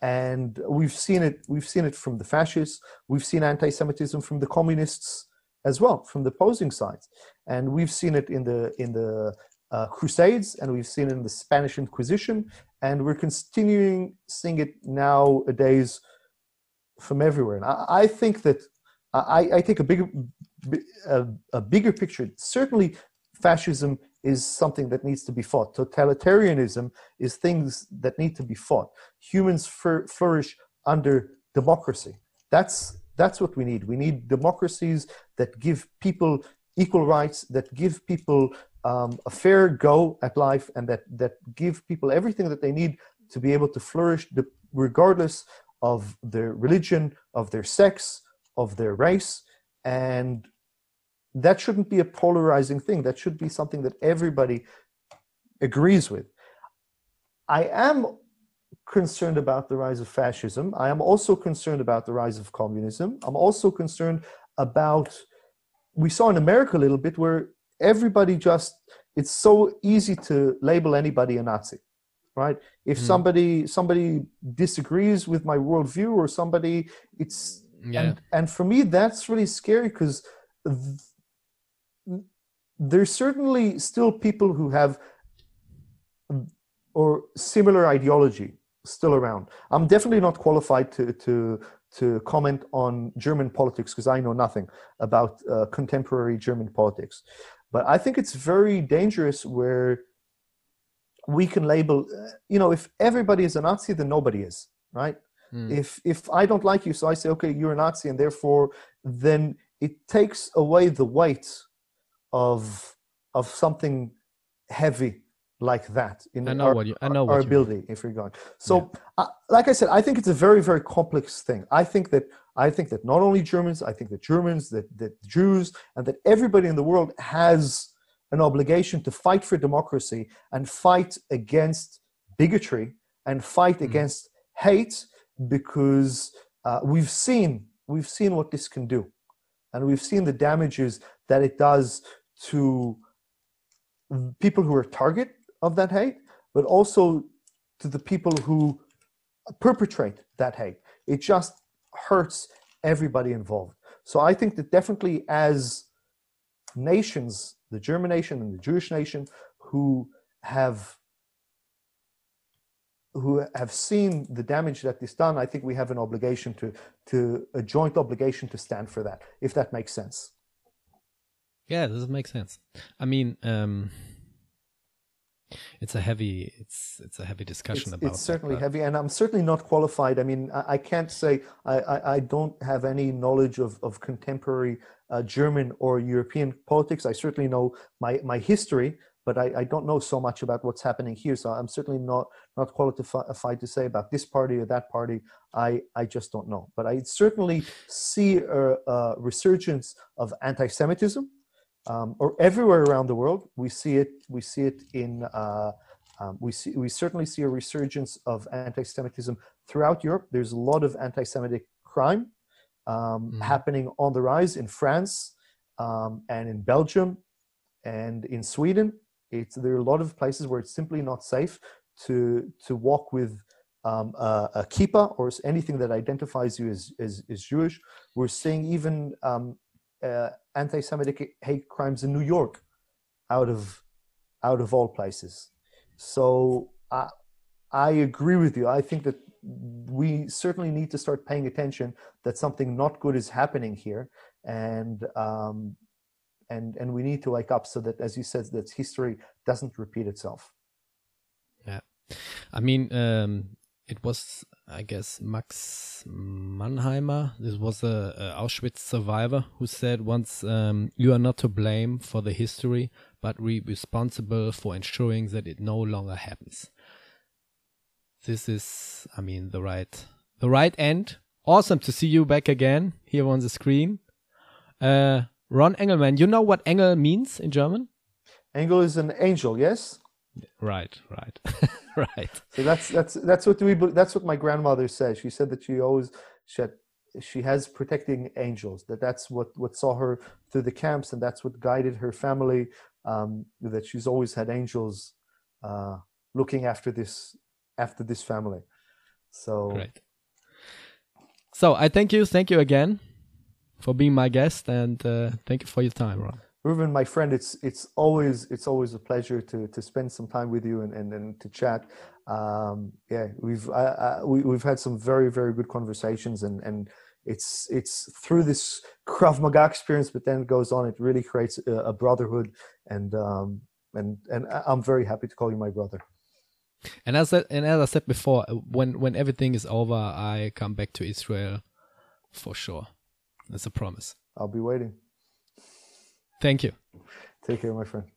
And we've seen it. We've seen it from the fascists. We've seen anti-Semitism from the communists as well from the opposing sides, and we've seen it in the in the uh, Crusades, and we've seen it in the Spanish Inquisition, and we're continuing seeing it nowadays from everywhere. And I, I think that I, I, take a bigger a, a bigger picture. Certainly, fascism is something that needs to be fought. Totalitarianism is things that need to be fought. Humans flourish under democracy. That's that's what we need. We need democracies that give people equal rights, that give people um, a fair go at life, and that that give people everything that they need to be able to flourish, regardless of their religion, of their sex, of their race, and that shouldn't be a polarizing thing. That should be something that everybody agrees with. I am concerned about the rise of fascism. I am also concerned about the rise of communism. I'm also concerned about, we saw in America a little bit where everybody just, it's so easy to label anybody a Nazi, right? If mm. somebody somebody disagrees with my worldview or somebody, it's, yeah. and, and for me, that's really scary because th- there's certainly still people who have or similar ideology still around. I'm definitely not qualified to to to comment on German politics because I know nothing about uh, contemporary German politics. But I think it's very dangerous where we can label, you know, if everybody is a Nazi, then nobody is, right? Mm. If if I don't like you, so I say, okay, you're a Nazi, and therefore, then it takes away the weight of of something heavy like that in I know our, what you, I know our ability if we're going so yeah. uh, like i said i think it's a very very complex thing i think that i think that not only germans i think that germans that, that jews and that everybody in the world has an obligation to fight for democracy and fight against bigotry and fight mm. against hate because uh, we've seen we've seen what this can do and we've seen the damages that it does to people who are target of that hate, but also to the people who perpetrate that hate. It just hurts everybody involved. So I think that definitely as nations, the German nation and the Jewish nation, who have who have seen the damage that is done, I think we have an obligation to to a joint obligation to stand for that, if that makes sense. Yeah, does it make sense? I mean, um, it's a heavy it's it's a heavy discussion it's, about it's certainly that, heavy and i'm certainly not qualified. I mean i, I can't say I, I, I don't have any knowledge of, of contemporary uh, german or european politics. I certainly know my, my history but I, I don't know so much about what's happening here so i'm certainly not not qualified to say about this party or that party. I i just don't know. But i certainly see a, a resurgence of anti-semitism um, or everywhere around the world. We see it. We see it in. Uh, um, we see. We certainly see a resurgence of anti-Semitism throughout Europe. There's a lot of anti-Semitic crime um, mm. happening on the rise in France um, and in Belgium and in Sweden. It's there are a lot of places where it's simply not safe to to walk with um, a, a kippah or anything that identifies you as, as, as Jewish. We're seeing even um, uh, anti-Semitic hate crimes in New York, out of out of all places. So I I agree with you. I think that we certainly need to start paying attention that something not good is happening here, and um, and and we need to wake up so that, as you said, that history doesn't repeat itself. Yeah, I mean, um, it was I guess Max Mannheimer. This was a, a Auschwitz survivor who said once, um, "You are not to blame for the history, but re responsible for ensuring that it no longer happens." This is, I mean, the right, the right end. Awesome to see you back again here on the screen. Uh, Ron Engelman, you know what Engel means in German? Engel is an angel, yes. Right, right, right. So that's that's that's what we that's what my grandmother said. She said that she always she had, she has protecting angels. That that's what what saw her through the camps, and that's what guided her family. Um, that she's always had angels uh, looking after this after this family. So great. So I thank you, thank you again for being my guest, and uh, thank you for your time, Ron. Ruben, my friend, it's it's always it's always a pleasure to to spend some time with you and and, and to chat. Um, yeah, we've we, we've had some very very good conversations, and and it's it's through this Krav Maga experience, but then it goes on. It really creates a, a brotherhood, and um, and and I'm very happy to call you my brother. And as I, and as I said before, when when everything is over, I come back to Israel for sure. That's a promise. I'll be waiting. Thank you. Take care, my friend.